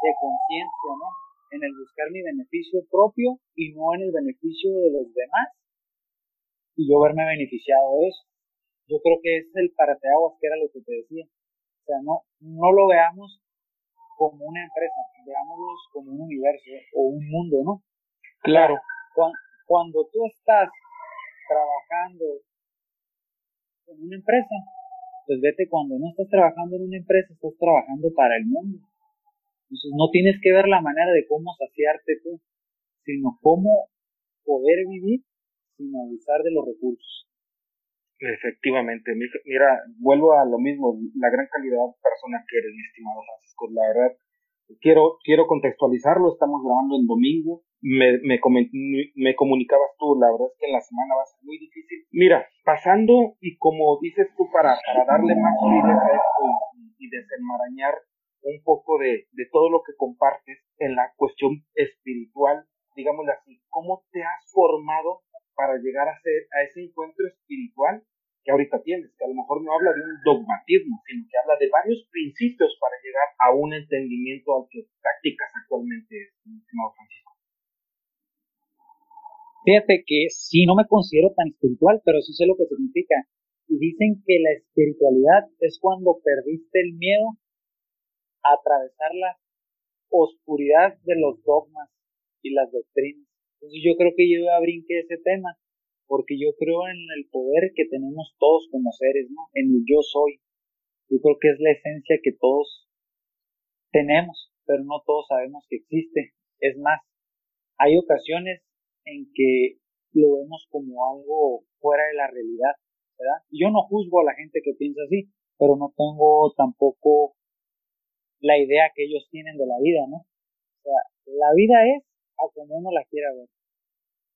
Speaker 2: de conciencia, ¿no? En el buscar mi beneficio propio y no en el beneficio de los demás. Y yo verme beneficiado de eso. Yo creo que es el parateaguas que era lo que te decía. O sea, no, no lo veamos como una empresa, veámoslo como un universo o un mundo, ¿no?
Speaker 3: Claro.
Speaker 2: Cuando, cuando tú estás trabajando en una empresa, pues vete cuando no estás trabajando en una empresa, estás trabajando para el mundo. Entonces no tienes que ver la manera de cómo saciarte tú, sino cómo poder vivir sin abusar de los recursos.
Speaker 3: Efectivamente, mira, vuelvo a lo mismo, la gran calidad de persona que eres, mi estimado Francisco. La verdad, quiero, quiero contextualizarlo, estamos grabando en domingo, me, me, me, comunicabas tú, la verdad es que en la semana va a ser muy difícil. Mira, pasando y como dices tú, para, para darle más solidez a esto y, y desenmarañar un poco de, de todo lo que compartes en la cuestión espiritual, digámoslo así, ¿cómo te has formado para llegar a, ser, a ese encuentro espiritual que ahorita tienes, que a lo mejor no habla de un dogmatismo, sino que habla de varios principios para llegar a un entendimiento al que practicas actualmente, estimado Francisco.
Speaker 2: Fíjate que sí, no me considero tan espiritual, pero sí sé lo que significa. Y dicen que la espiritualidad es cuando perdiste el miedo a atravesar la oscuridad de los dogmas y las doctrinas. Entonces yo creo que yo ya brinqué ese tema, porque yo creo en el poder que tenemos todos como seres, ¿no? En el yo soy. Yo creo que es la esencia que todos tenemos, pero no todos sabemos que existe. Es más, hay ocasiones en que lo vemos como algo fuera de la realidad, ¿verdad? Yo no juzgo a la gente que piensa así, pero no tengo tampoco la idea que ellos tienen de la vida, ¿no? O sea, la vida es a como uno la quiera ver.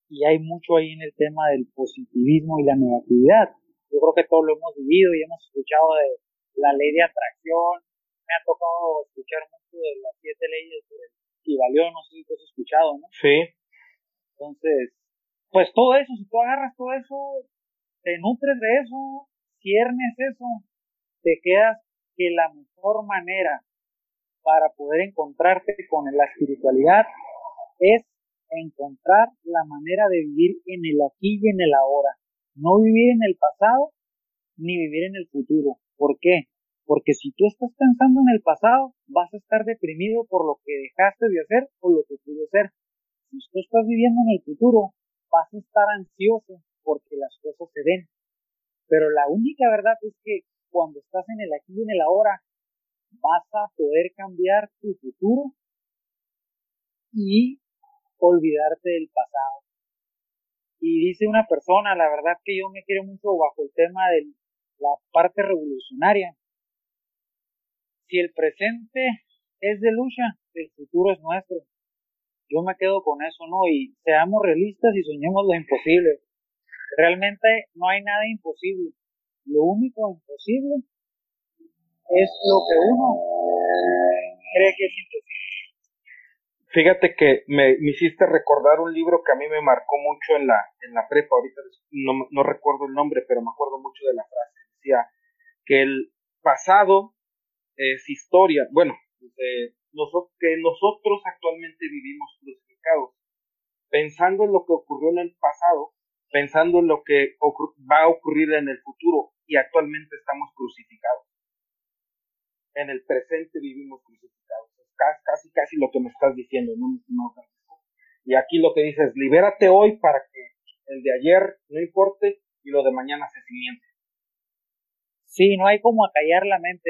Speaker 2: Y hay mucho ahí en el tema del positivismo y la negatividad. Yo creo que todos lo hemos vivido y hemos escuchado de la ley de atracción. Me ha tocado escuchar mucho de las siete leyes del Kibalión, no sé si tú has escuchado, ¿no?
Speaker 3: Sí.
Speaker 2: Entonces, pues todo eso, si tú agarras todo eso, te nutres de eso, ciernes eso, te quedas que la mejor manera para poder encontrarte con la espiritualidad es encontrar la manera de vivir en el aquí y en el ahora. No vivir en el pasado ni vivir en el futuro. ¿Por qué? Porque si tú estás pensando en el pasado, vas a estar deprimido por lo que dejaste de hacer o lo que pudo ser. Si tú estás viviendo en el futuro, vas a estar ansioso porque las cosas se den. Pero la única verdad es que cuando estás en el aquí y en el ahora, vas a poder cambiar tu futuro y olvidarte del pasado. Y dice una persona, la verdad que yo me quiero mucho bajo el tema de la parte revolucionaria. Si el presente es de lucha, el futuro es nuestro. Yo me quedo con eso, ¿no? Y seamos realistas y soñemos lo imposible. Realmente no hay nada imposible. Lo único imposible es lo que uno cree que es imposible.
Speaker 3: Fíjate que me, hiciste recordar un libro que a mí me marcó mucho en la, en la prepa, ahorita no, no recuerdo el nombre, pero me acuerdo mucho de la frase. Decía que el pasado es historia, bueno, que nosotros actualmente vivimos crucificados, pensando en lo que ocurrió en el pasado, pensando en lo que va a ocurrir en el futuro y actualmente estamos crucificados. En el presente vivimos crucificados casi, casi lo que me estás diciendo, ¿no, Y aquí lo que dices, libérate hoy para que el de ayer no importe y lo de mañana se simiente.
Speaker 2: Sí, no hay como acallar la mente,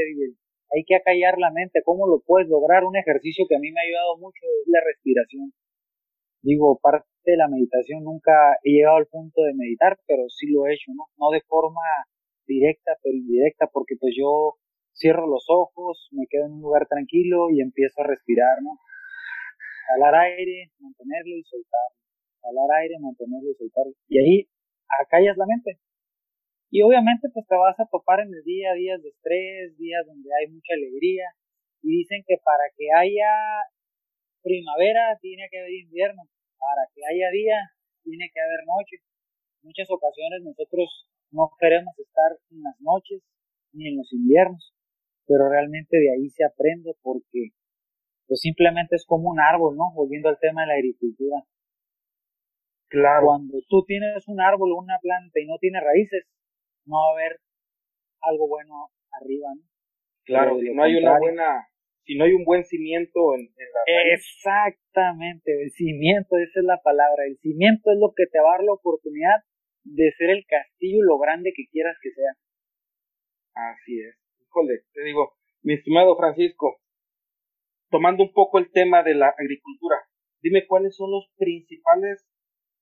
Speaker 2: Hay que acallar la mente. ¿Cómo lo puedes lograr? Un ejercicio que a mí me ha ayudado mucho es la respiración. Digo, parte de la meditación nunca he llegado al punto de meditar, pero sí lo he hecho, ¿no? No de forma directa, pero indirecta, porque pues yo cierro los ojos, me quedo en un lugar tranquilo y empiezo a respirar, ¿no? Jalar aire, mantenerlo y soltarlo. Jalar aire, mantenerlo y soltarlo. Y ahí acallas la mente. Y obviamente pues te vas a topar en el día, días de estrés, días donde hay mucha alegría. Y dicen que para que haya primavera tiene que haber invierno, para que haya día tiene que haber noche. En muchas ocasiones nosotros no queremos estar en las noches ni en los inviernos, pero realmente de ahí se aprende porque pues simplemente es como un árbol, ¿no? Volviendo al tema de la agricultura. Claro. Cuando tú tienes un árbol o una planta y no tiene raíces, no va a haber algo bueno arriba, ¿no?
Speaker 3: Claro, si no hay una buena, si no hay un buen cimiento en, la
Speaker 2: Exactamente, el cimiento, esa es la palabra, el cimiento es lo que te va a dar la oportunidad de ser el castillo lo grande que quieras que sea.
Speaker 3: Así es. Híjole, te digo, mi estimado Francisco, tomando un poco el tema de la agricultura, dime cuáles son los principales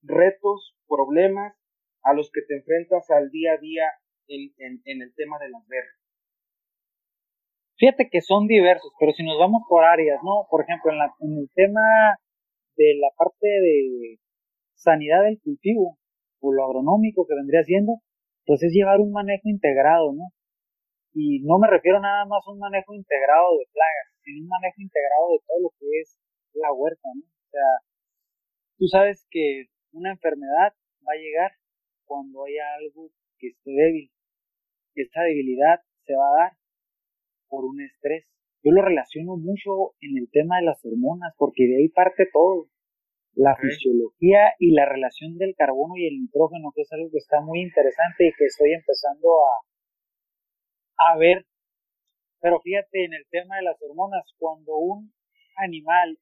Speaker 3: retos, problemas a los que te enfrentas al día a día en, el tema de las berries.
Speaker 2: Fíjate que son diversos, pero si nos vamos por áreas, ¿no? Por ejemplo, en, la, el tema de la parte de sanidad del cultivo o lo agronómico que vendría siendo, pues es llevar un manejo integrado, ¿no? Y no me refiero nada más a un manejo integrado de plagas, sino un manejo integrado de todo lo que es la huerta, ¿no? O sea, tú sabes que una enfermedad va a llegar cuando haya algo que esté débil. Esta debilidad se va a dar por un estrés. Yo lo relaciono mucho en el tema de las hormonas, porque de ahí parte todo. La fisiología y la relación del carbono y el nitrógeno, que es algo que está muy interesante y que estoy empezando a, a ver. Pero fíjate, en el tema de las hormonas, cuando un animal,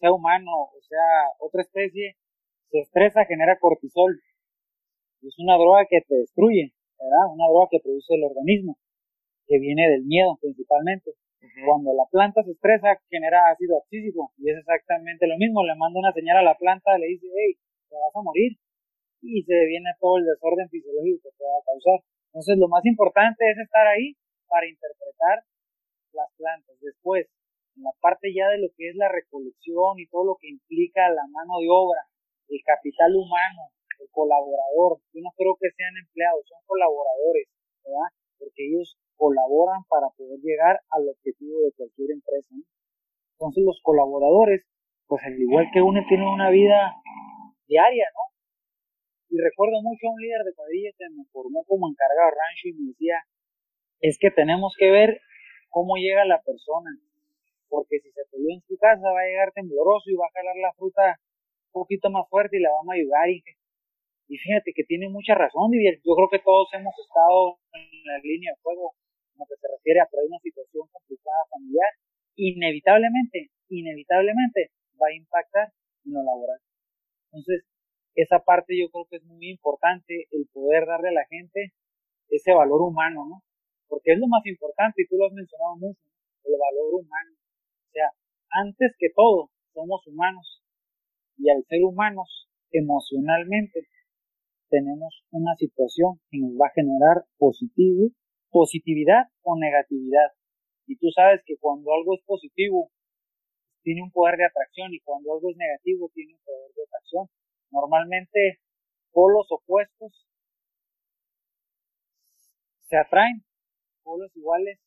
Speaker 2: sea humano o sea otra especie, se estresa, genera cortisol. Es una droga que te destruye, ¿verdad? Una droga que produce el organismo, que viene del miedo principalmente. Cuando la planta se estresa, genera ácido abscísico, y es exactamente lo mismo. Le manda una señal a la planta, le dice, hey, te vas a morir, y se viene todo el desorden fisiológico que te va a causar. Entonces, lo más importante es estar ahí para interpretar las plantas. Después, en la parte ya de lo que es la recolección y todo lo que implica la mano de obra, el capital humano, el colaborador. Yo no creo que sean empleados, son colaboradores, ¿verdad? Porque ellos colaboran para poder llegar al objetivo de cualquier empresa. Entonces los colaboradores, pues al igual que uno, tienen una vida diaria, ¿no? Y recuerdo mucho a un líder de cuadrilla que me formó como encargado de rancho y me decía, es que tenemos que ver cómo llega la persona, porque si se peleó en su casa va a llegar tembloroso y va a jalar la fruta poquito más fuerte y la vamos a ayudar. Y, y fíjate que tiene mucha razón, y yo creo que todos hemos estado en la línea de fuego, en lo que se refiere a una situación complicada familiar, inevitablemente, inevitablemente va a impactar en lo laboral. Entonces, esa parte yo creo que es muy importante, el poder darle a la gente ese valor humano, ¿no? Porque es lo más importante, y tú lo has mencionado mucho, el valor humano. O sea, antes que todo, somos humanos, y al ser humanos emocionalmente tenemos una situación que nos va a generar positividad o negatividad. Y tú sabes que cuando algo es positivo, tiene un poder de atracción y cuando algo es negativo, tiene un poder de atracción. Normalmente, polos opuestos se atraen, polos iguales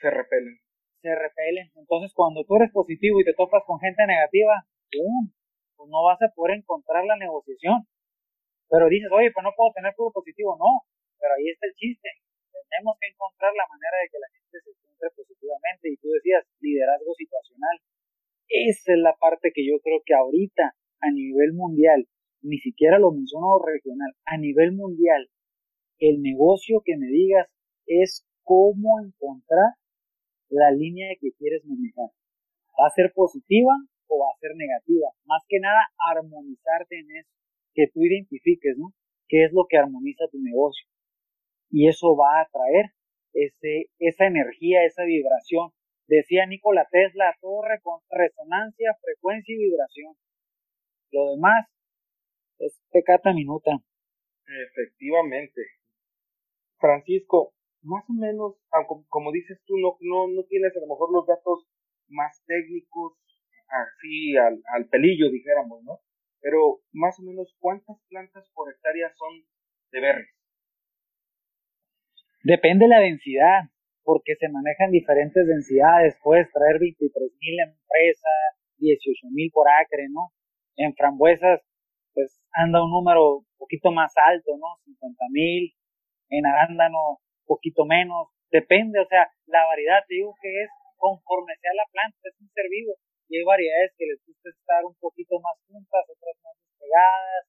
Speaker 3: se repelen.
Speaker 2: Se repelen. Entonces, cuando tú eres positivo y te topas con gente negativa, ¡pum! pues no vas a poder encontrar la negociación. Pero dices, oye, pues no puedo tener puro positivo, no, pero ahí está el chiste. Tenemos que encontrar la manera de que la gente se encuentre positivamente. Y tú decías, liderazgo situacional. Esa es la parte que yo creo que ahorita, a nivel mundial, ni siquiera lo menciono regional, a nivel mundial, el negocio que me digas es cómo encontrar la línea que quieres manejar. ¿Va a ser positiva o va a ser negativa. Más que nada, armonizarte en eso, que tú identifiques, ¿no? qué es lo que armoniza tu negocio. Y eso va a atraer ese, esa energía, esa vibración. Decía Nikola Tesla, todo con resonancia, frecuencia y vibración. Lo demás es pecata minuta.
Speaker 3: Efectivamente. Francisco, más o menos, como, dices tú, no, no, no tienes a lo mejor los datos más técnicos, así al, al pelillo, dijéramos, ¿no? Pero más o menos, ¿cuántas plantas por hectárea son de berries?
Speaker 2: Depende la densidad, porque se manejan diferentes densidades. Puedes traer 23 mil empresas, 18 mil por acre, ¿no? En frambuesas, pues anda un número un poquito más alto, ¿no? 50 mil. En arándano, poquito menos. Depende, o sea, la variedad, te digo que es conforme sea la planta, es un ser vivo. Y hay variedades que les gusta estar un poquito más juntas, otras más despegadas,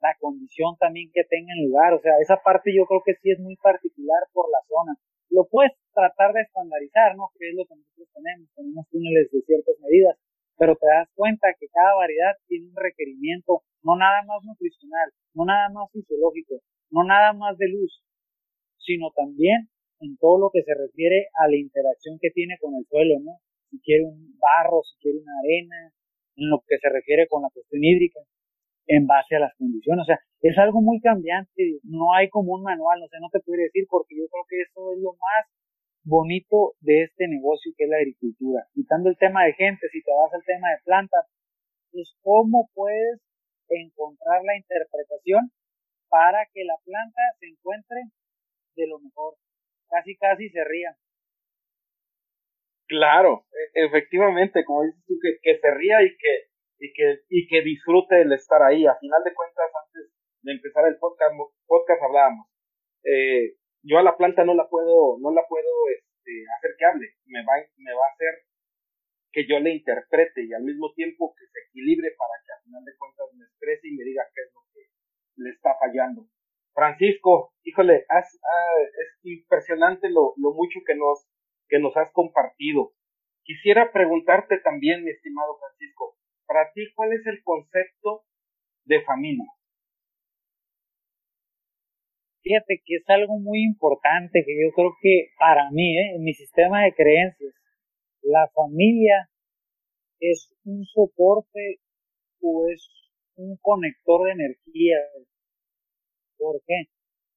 Speaker 2: la condición también que tenga en lugar, o sea, esa parte yo creo que sí es muy particular por la zona. Lo puedes tratar de estandarizar, ¿no? Que es lo que nosotros tenemos, tenemos túneles de ciertas medidas, pero te das cuenta que cada variedad tiene un requerimiento, no nada más nutricional, no nada más fisiológico, no nada más de luz, sino también en todo lo que se refiere a la interacción que tiene con el suelo, ¿no? Si quiere un barro, si quiere una arena, en lo que se refiere con la cuestión hídrica en base a las condiciones. O sea, es algo muy cambiante, no hay como un manual, o sea, no te puedo decir porque yo creo que eso es lo más bonito de este negocio que es la agricultura. Quitando el tema de gente, si te vas al tema de plantas, es cómo puedes encontrar la interpretación para que la planta se encuentre de lo mejor. Casi, casi se ría.
Speaker 3: Claro, e, efectivamente, como dices tú, que, que se ría y que y que, y que disfrute el estar ahí. A final de cuentas, antes de empezar el podcast, podcast hablábamos. Eh, yo a la planta no la puedo, no la puedo este, hacer que hable. Me va, me va a hacer que yo le interprete y al mismo tiempo que se equilibre para que a final de cuentas me exprese y me diga qué es lo que le está fallando. Francisco, híjole, ah, es impresionante lo, lo mucho que nos, que nos has compartido. Quisiera preguntarte también, mi estimado Francisco, para ti, ¿cuál es el concepto de familia?
Speaker 2: Fíjate que es algo muy importante que yo creo que para mí, ¿eh? en mi sistema de creencias, la familia es un soporte o es un conector de energía. ¿Por qué?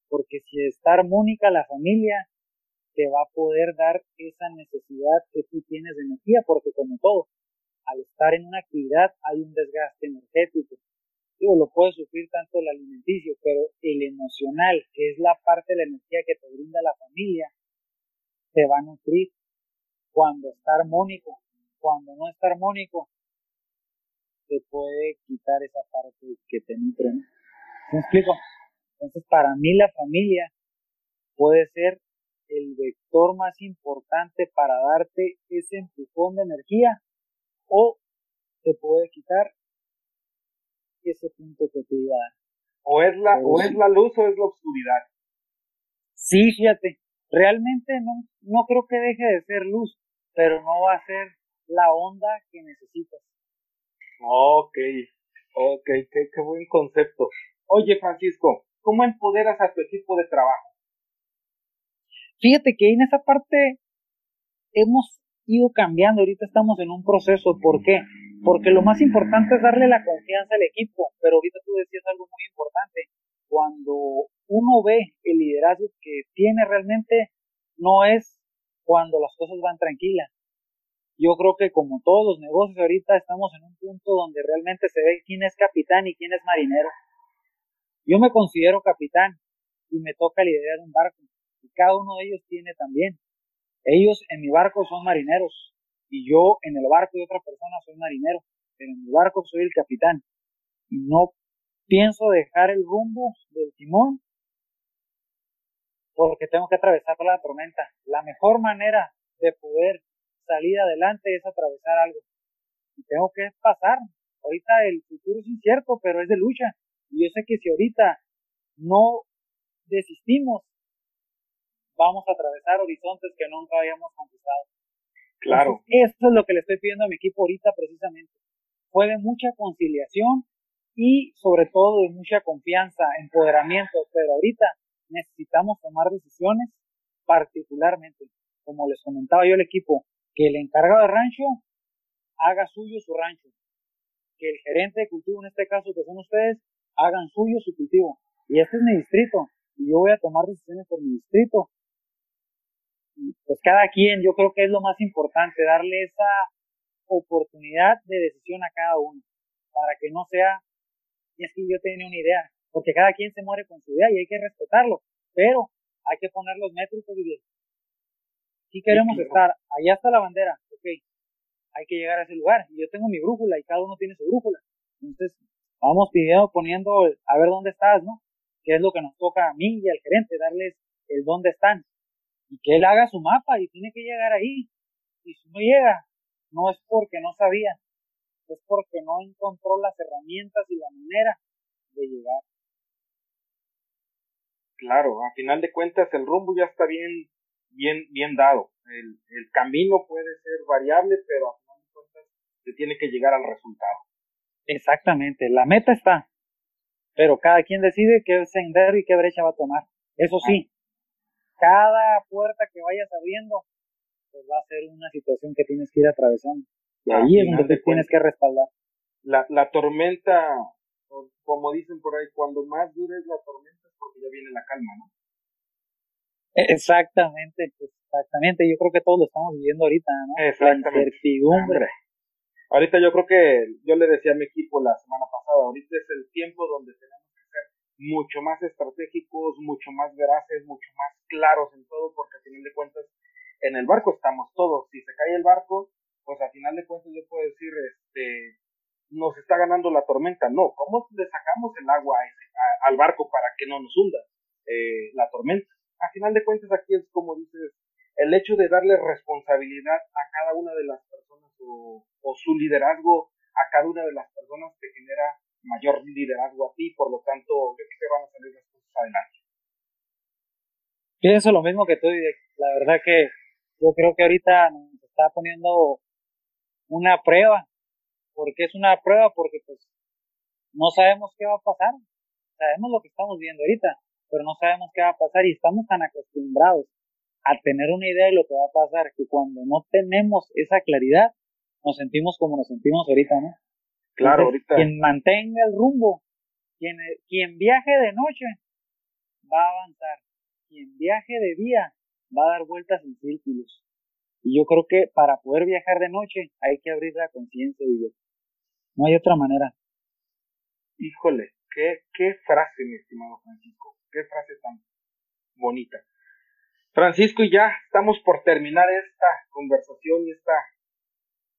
Speaker 2: Porque si está armónica la familia, te va a poder dar esa necesidad que tú tienes de energía, porque como todo, al estar en una actividad hay un desgaste energético. Digo, lo puede sufrir tanto el alimenticio, pero el emocional, que es la parte de la energía que te brinda la familia, te va a nutrir cuando está armónico. Cuando no está armónico, te puede quitar esa parte que te nutre. ¿Me explico? Entonces, para mí la familia puede ser el vector más importante para darte ese empujón de energía o te puede quitar ese punto que te iba a dar.
Speaker 3: O es la, o es la luz o es la oscuridad.
Speaker 2: Sí, fíjate, realmente no, no creo que deje de ser luz, pero no va a ser la onda que necesitas.
Speaker 3: Ok, ok, qué, qué buen concepto. Oye, Francisco, ¿cómo empoderas a tu equipo de trabajo?
Speaker 2: Fíjate que en esa parte hemos ido cambiando, ahorita estamos en un proceso, ¿por qué? Porque lo más importante es darle la confianza al equipo, pero ahorita tú decías algo muy importante, cuando uno ve el liderazgo que tiene realmente, no es cuando las cosas van tranquilas. Yo creo que como todos los negocios ahorita estamos en un punto donde realmente se ve quién es capitán y quién es marinero. Yo me considero capitán y me toca liderar un barco y cada uno de ellos tiene también ellos en mi barco son marineros y yo en el barco de otra persona soy marinero, pero en mi barco soy el capitán y no pienso dejar el rumbo del timón porque tengo que atravesar la tormenta. La mejor manera de poder salir adelante es atravesar algo. Y tengo que pasar. Ahorita el futuro es incierto, pero es de lucha. Y yo sé que si ahorita no desistimos, vamos a atravesar horizontes que nunca habíamos conquistado.
Speaker 3: Claro.
Speaker 2: Esto es lo que le estoy pidiendo a mi equipo ahorita precisamente. Fue de mucha conciliación y sobre todo de mucha confianza, empoderamiento, pero ahorita necesitamos tomar decisiones particularmente, como les comentaba yo al equipo, que el encargado de rancho haga suyo su rancho, que el gerente de cultivo, en este caso que son ustedes, hagan suyo su cultivo. Y este es mi distrito, y yo voy a tomar decisiones por mi distrito. Pues cada quien, yo creo que es lo más importante, darle esa oportunidad de decisión a cada uno, para que no sea, es que yo tenía una idea, porque cada quien se muere con su idea y hay que respetarlo, pero hay que poner los métricos y bien. Aquí queremos estar, allá está la bandera, ok, hay que llegar a ese lugar, y yo tengo mi brújula y cada uno tiene su brújula, entonces vamos pidiendo, poniendo, a ver dónde estás, ¿no? ¿Qué es lo que nos toca a mí y al gerente, darles el dónde están, y que él haga su mapa y tiene que llegar ahí, y si no llega, no es porque no sabía, es porque no encontró las herramientas y la manera de llegar.
Speaker 3: Claro, a final de cuentas el rumbo ya está bien, bien, bien dado. El, el camino puede ser variable, pero a final de cuentas se tiene que llegar al resultado.
Speaker 2: Exactamente, la meta está, pero cada quien decide qué sendero y qué brecha va a tomar. Eso sí, cada puerta que vayas abriendo, pues va a ser una situación que tienes que ir atravesando. Y ahí es donde te tienes que respaldar.
Speaker 3: La, la tormenta, como dicen por ahí, cuando más dure la tormenta es porque ya viene la calma, ¿no?
Speaker 2: E, exactamente, pues, exactamente. Yo creo que todos lo estamos viviendo ahorita, ¿no?
Speaker 3: Exactamente. La incertidumbre. Ahorita yo creo que, yo le decía a mi equipo la semana pasada, ahorita es el tiempo donde tenemos mucho más estratégicos, mucho más veraces, mucho más claros en todo, porque al final de cuentas en el barco estamos todos. Si se cae el barco, pues al final de cuentas yo puedo decir, este, nos está ganando la tormenta. No, ¿cómo le sacamos el agua al barco para que no nos hunda eh, la tormenta? Al final de cuentas aquí es como dices, el hecho de darle responsabilidad a cada una de las personas o, su liderazgo a cada una de las personas te genera mayor liderazgo a ti, por lo tanto, yo creo que van a salir las cosas adelante.
Speaker 2: Pienso lo mismo que tú, la verdad que yo creo que ahorita nos está poniendo una prueba. porque es una prueba? Porque pues no sabemos qué va a pasar. Sabemos lo que estamos viendo ahorita, pero no sabemos qué va a pasar y estamos tan acostumbrados a tener una idea de lo que va a pasar que cuando no tenemos esa claridad nos sentimos como nos sentimos ahorita, ¿no?
Speaker 3: Claro, ahorita.
Speaker 2: Quien mantenga el rumbo, quien, quien viaje de noche va a avanzar. Quien viaje de día va a dar vueltas en círculos. Y yo creo que para poder viajar de noche hay que abrir la conciencia, y No hay otra manera.
Speaker 3: Híjole, qué, qué frase, mi estimado Francisco. Qué frase tan bonita. Francisco, y ya estamos por terminar esta conversación y esta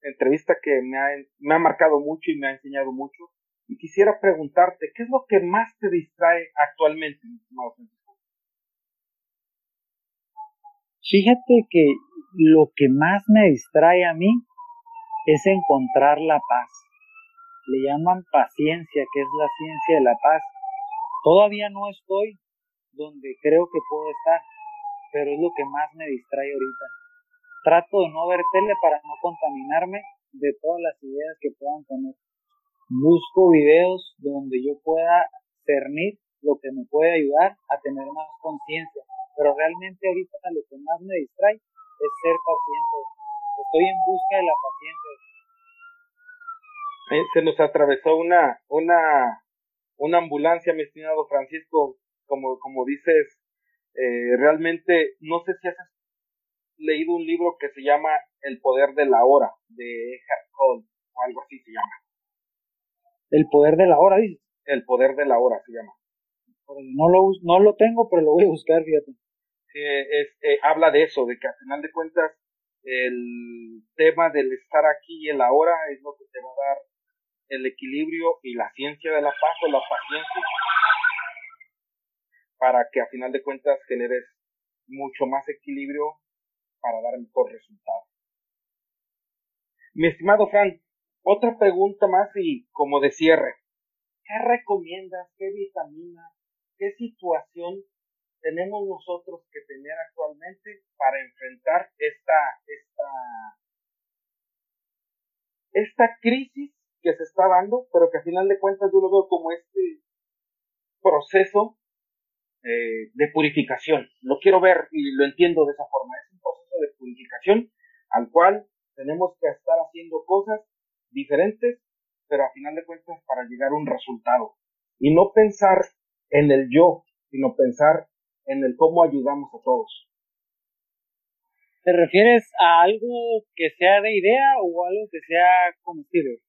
Speaker 3: entrevista que me ha, me ha marcado mucho y me ha enseñado mucho. Y quisiera preguntarte, ¿qué es lo que más te distrae actualmente, Francisco?
Speaker 2: Fíjate que lo que más me distrae a mí es encontrar la paz. Le llaman paciencia, que es la ciencia de la paz. Todavía no estoy donde creo que puedo estar, pero es lo que más me distrae ahorita. Trato de no ver tele para no contaminarme de todas las ideas que puedan tener. Busco videos donde yo pueda cernir lo que me puede ayudar a tener más conciencia, pero realmente ahorita lo que más me distrae es ser paciente. Estoy en busca de la paciencia.
Speaker 3: Se nos atravesó una, una, una ambulancia, mi estimado Francisco, como, como dices, eh, realmente no sé si has leído un libro que se llama El poder de la hora, de Eckhart Tolle, o algo así se llama.
Speaker 2: El poder de la hora, dices.
Speaker 3: El poder de la hora se llama.
Speaker 2: No lo, no lo tengo, pero lo voy a buscar, fíjate
Speaker 3: es, eh, habla de eso, de que al final de cuentas el tema del estar aquí y el ahora es lo que te va a dar el equilibrio y la ciencia de la paz o la paciencia para que a final de cuentas generes mucho más equilibrio para dar mejor resultado. Mi estimado Fran, otra pregunta más y como de cierre. ¿Qué recomiendas? ¿Qué vitamina? ¿Qué situación tenemos nosotros que tener actualmente para enfrentar esta, esta, esta crisis que se está dando, pero que a final de cuentas yo lo veo como este proceso eh, de purificación. Lo quiero ver y lo entiendo de esa forma. Proceso de purificación al cual tenemos que estar haciendo cosas diferentes, pero a final de cuentas para llegar a un resultado. Y no pensar en el yo, sino pensar en el cómo ayudamos a todos.
Speaker 2: ¿Te refieres a algo que sea de idea o algo que sea comestible?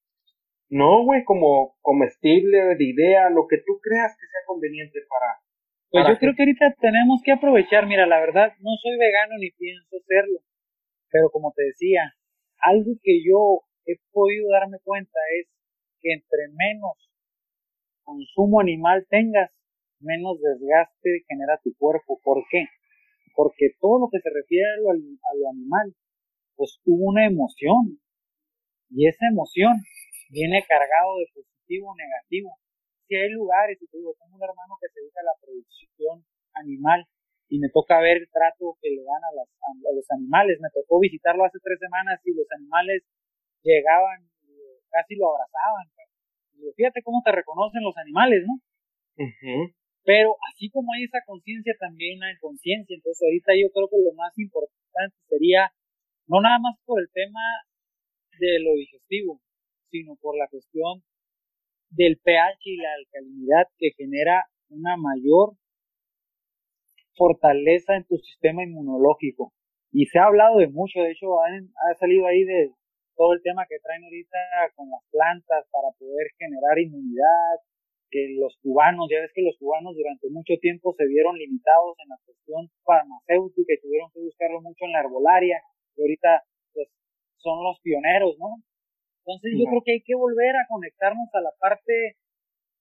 Speaker 3: No, güey, como comestible, de idea, lo que tú creas que sea conveniente para.
Speaker 2: Pues yo creo que ahorita tenemos que aprovechar, mira, la verdad, no soy vegano ni pienso serlo, pero como te decía, algo que yo he podido darme cuenta es que entre menos consumo animal tengas, menos desgaste genera tu cuerpo. ¿Por qué? porque todo lo que se refiere a lo, animal, pues hubo una emoción, y esa emoción viene cargado de positivo o negativo. Si hay lugares, y te digo, tengo un hermano que se dedica a la producción animal, y me toca ver el trato que le dan a, los animales. Me tocó visitarlo hace tres semanas y los animales llegaban, y casi lo abrazaban. Y fíjate cómo te reconocen los animales, ¿no? Pero así como hay esa conciencia, también hay conciencia. Entonces ahorita yo creo que lo más importante sería, no nada más por el tema de lo digestivo, sino por la cuestión del pH y la alcalinidad que genera una mayor fortaleza en tu sistema inmunológico. Y se ha hablado de mucho, de hecho ha salido ahí de todo el tema que traen ahorita con las plantas para poder generar inmunidad, que los cubanos, ya ves que los cubanos durante mucho tiempo se vieron limitados en la cuestión farmacéutica y tuvieron que buscarlo mucho en la herbolaria, y ahorita pues son los pioneros, ¿no? Entonces yo creo que hay que volver a conectarnos a la parte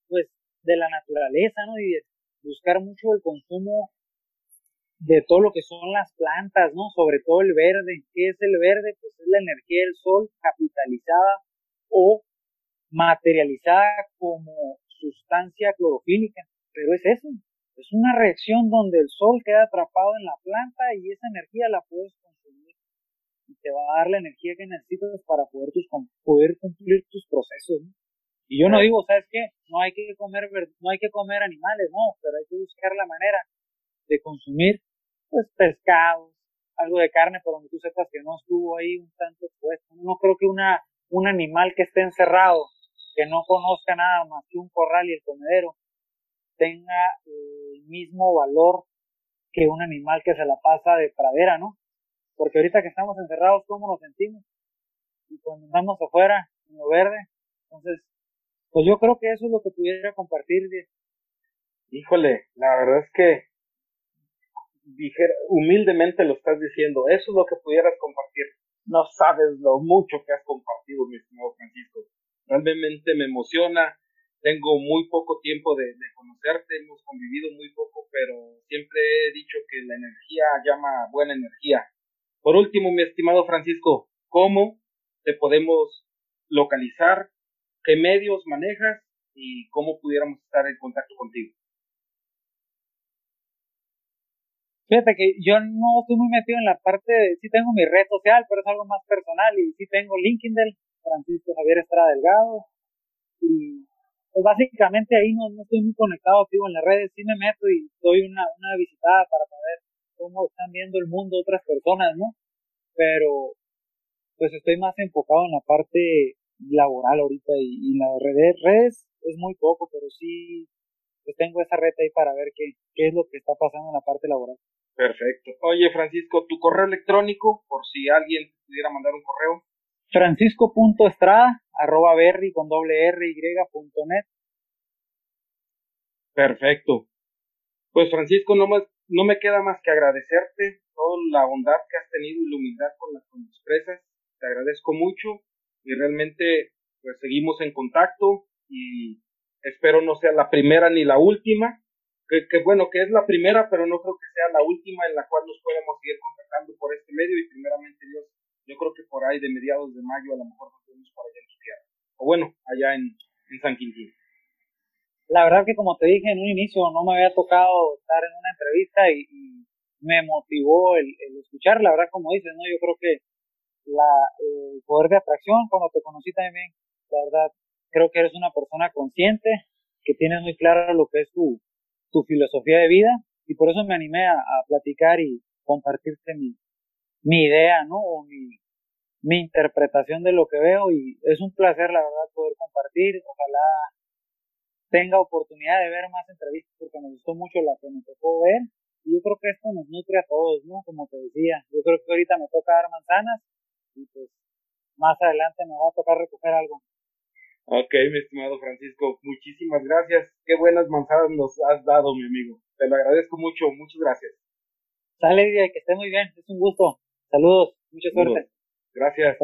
Speaker 2: pues de la naturaleza, ¿no? Y buscar mucho el consumo de todo lo que son las plantas, ¿no? Sobre todo el verde. ¿Qué es el verde? Pues es la energía del sol capitalizada o materializada como sustancia clorofílica, pero es eso, es una reacción donde el sol queda atrapado en la planta y esa energía la puedes consumir y te va a dar la energía que necesitas para poder, tus, poder cumplir tus procesos. Y yo no digo, ¿sabes qué? No hay que comer no hay que comer animales, no, pero hay que buscar la manera de consumir pues pescados, algo de carne, pero donde tú sepas que no estuvo ahí un tanto expuesto. No creo que una un animal que esté encerrado que no conozca nada más que un corral y el comedero tenga el mismo valor que un animal que se la pasa de pradera, ¿no? Porque ahorita que estamos encerrados, ¿cómo nos sentimos? Y cuando andamos afuera, en lo verde, entonces, pues yo creo que eso es lo que pudiera compartir.
Speaker 3: Híjole, la verdad es que dijera, humildemente lo estás diciendo, eso es lo que pudieras compartir. No sabes lo mucho que has compartido, mi estimado Francisco realmente me emociona. Tengo muy poco tiempo de, conocerte, hemos convivido muy poco, pero siempre he dicho que la energía llama buena energía. Por último, mi estimado Francisco, ¿cómo te podemos localizar? ¿Qué medios manejas? ¿Y cómo pudiéramos estar en contacto contigo?
Speaker 2: Fíjate que yo no estoy muy metido en la parte de, sí tengo mi red social, pero es algo más personal y sí tengo LinkedIn, Francisco Javier Estrada Delgado. Y pues básicamente ahí no, no estoy muy conectado activo en las redes, sí me meto y doy una, una visitada para saber cómo están viendo el mundo otras personas, ¿no? Pero pues estoy más enfocado en la parte laboral ahorita y, en las redes, redes es muy poco, pero sí pues tengo esa red ahí para ver qué, qué es lo que está pasando en la parte laboral.
Speaker 3: Perfecto. Oye, Francisco, tu correo electrónico, por si alguien pudiera mandar un correo
Speaker 2: francisco.estrada arroba berry con doble r y punto net.
Speaker 3: Perfecto. Pues Francisco, no, más, no me queda más que agradecerte toda la bondad que has tenido y la humildad con las que expresas. Te agradezco mucho y realmente pues seguimos en contacto y espero no sea la primera ni la última. Que, que, bueno, que es la primera, pero no creo que sea la última en la cual nos podemos seguir contactando por este medio y primeramente Dios yo creo que por ahí de mediados de mayo a lo mejor nos vemos por allá en tu. O bueno, allá en, San Quintín.
Speaker 2: La verdad que como te dije en un inicio, no me había tocado estar en una entrevista y, me motivó el, escuchar, la verdad como dices, ¿no? Yo creo que la, el poder de atracción, cuando te conocí también la verdad, creo que eres una persona consciente, que tienes muy claro lo que es tu, tu filosofía de vida y por eso me animé a, platicar y compartirte mi, mi idea, ¿no? O mi, mi interpretación de lo que veo y es un placer, la verdad, poder compartir. Ojalá tenga oportunidad de ver más entrevistas porque me gustó mucho la que me tocó ver y yo creo que esto nos nutre a todos, ¿no? Como te decía, yo creo que ahorita me toca dar manzanas y pues más adelante me va a tocar recoger algo.
Speaker 3: Ok, mi estimado Francisco, muchísimas gracias. Qué buenas manzanas nos has dado, mi amigo. Te lo agradezco mucho, muchas gracias.
Speaker 2: Sale, y que esté muy bien, es un gusto. Saludos, mucha suerte.
Speaker 3: Gracias.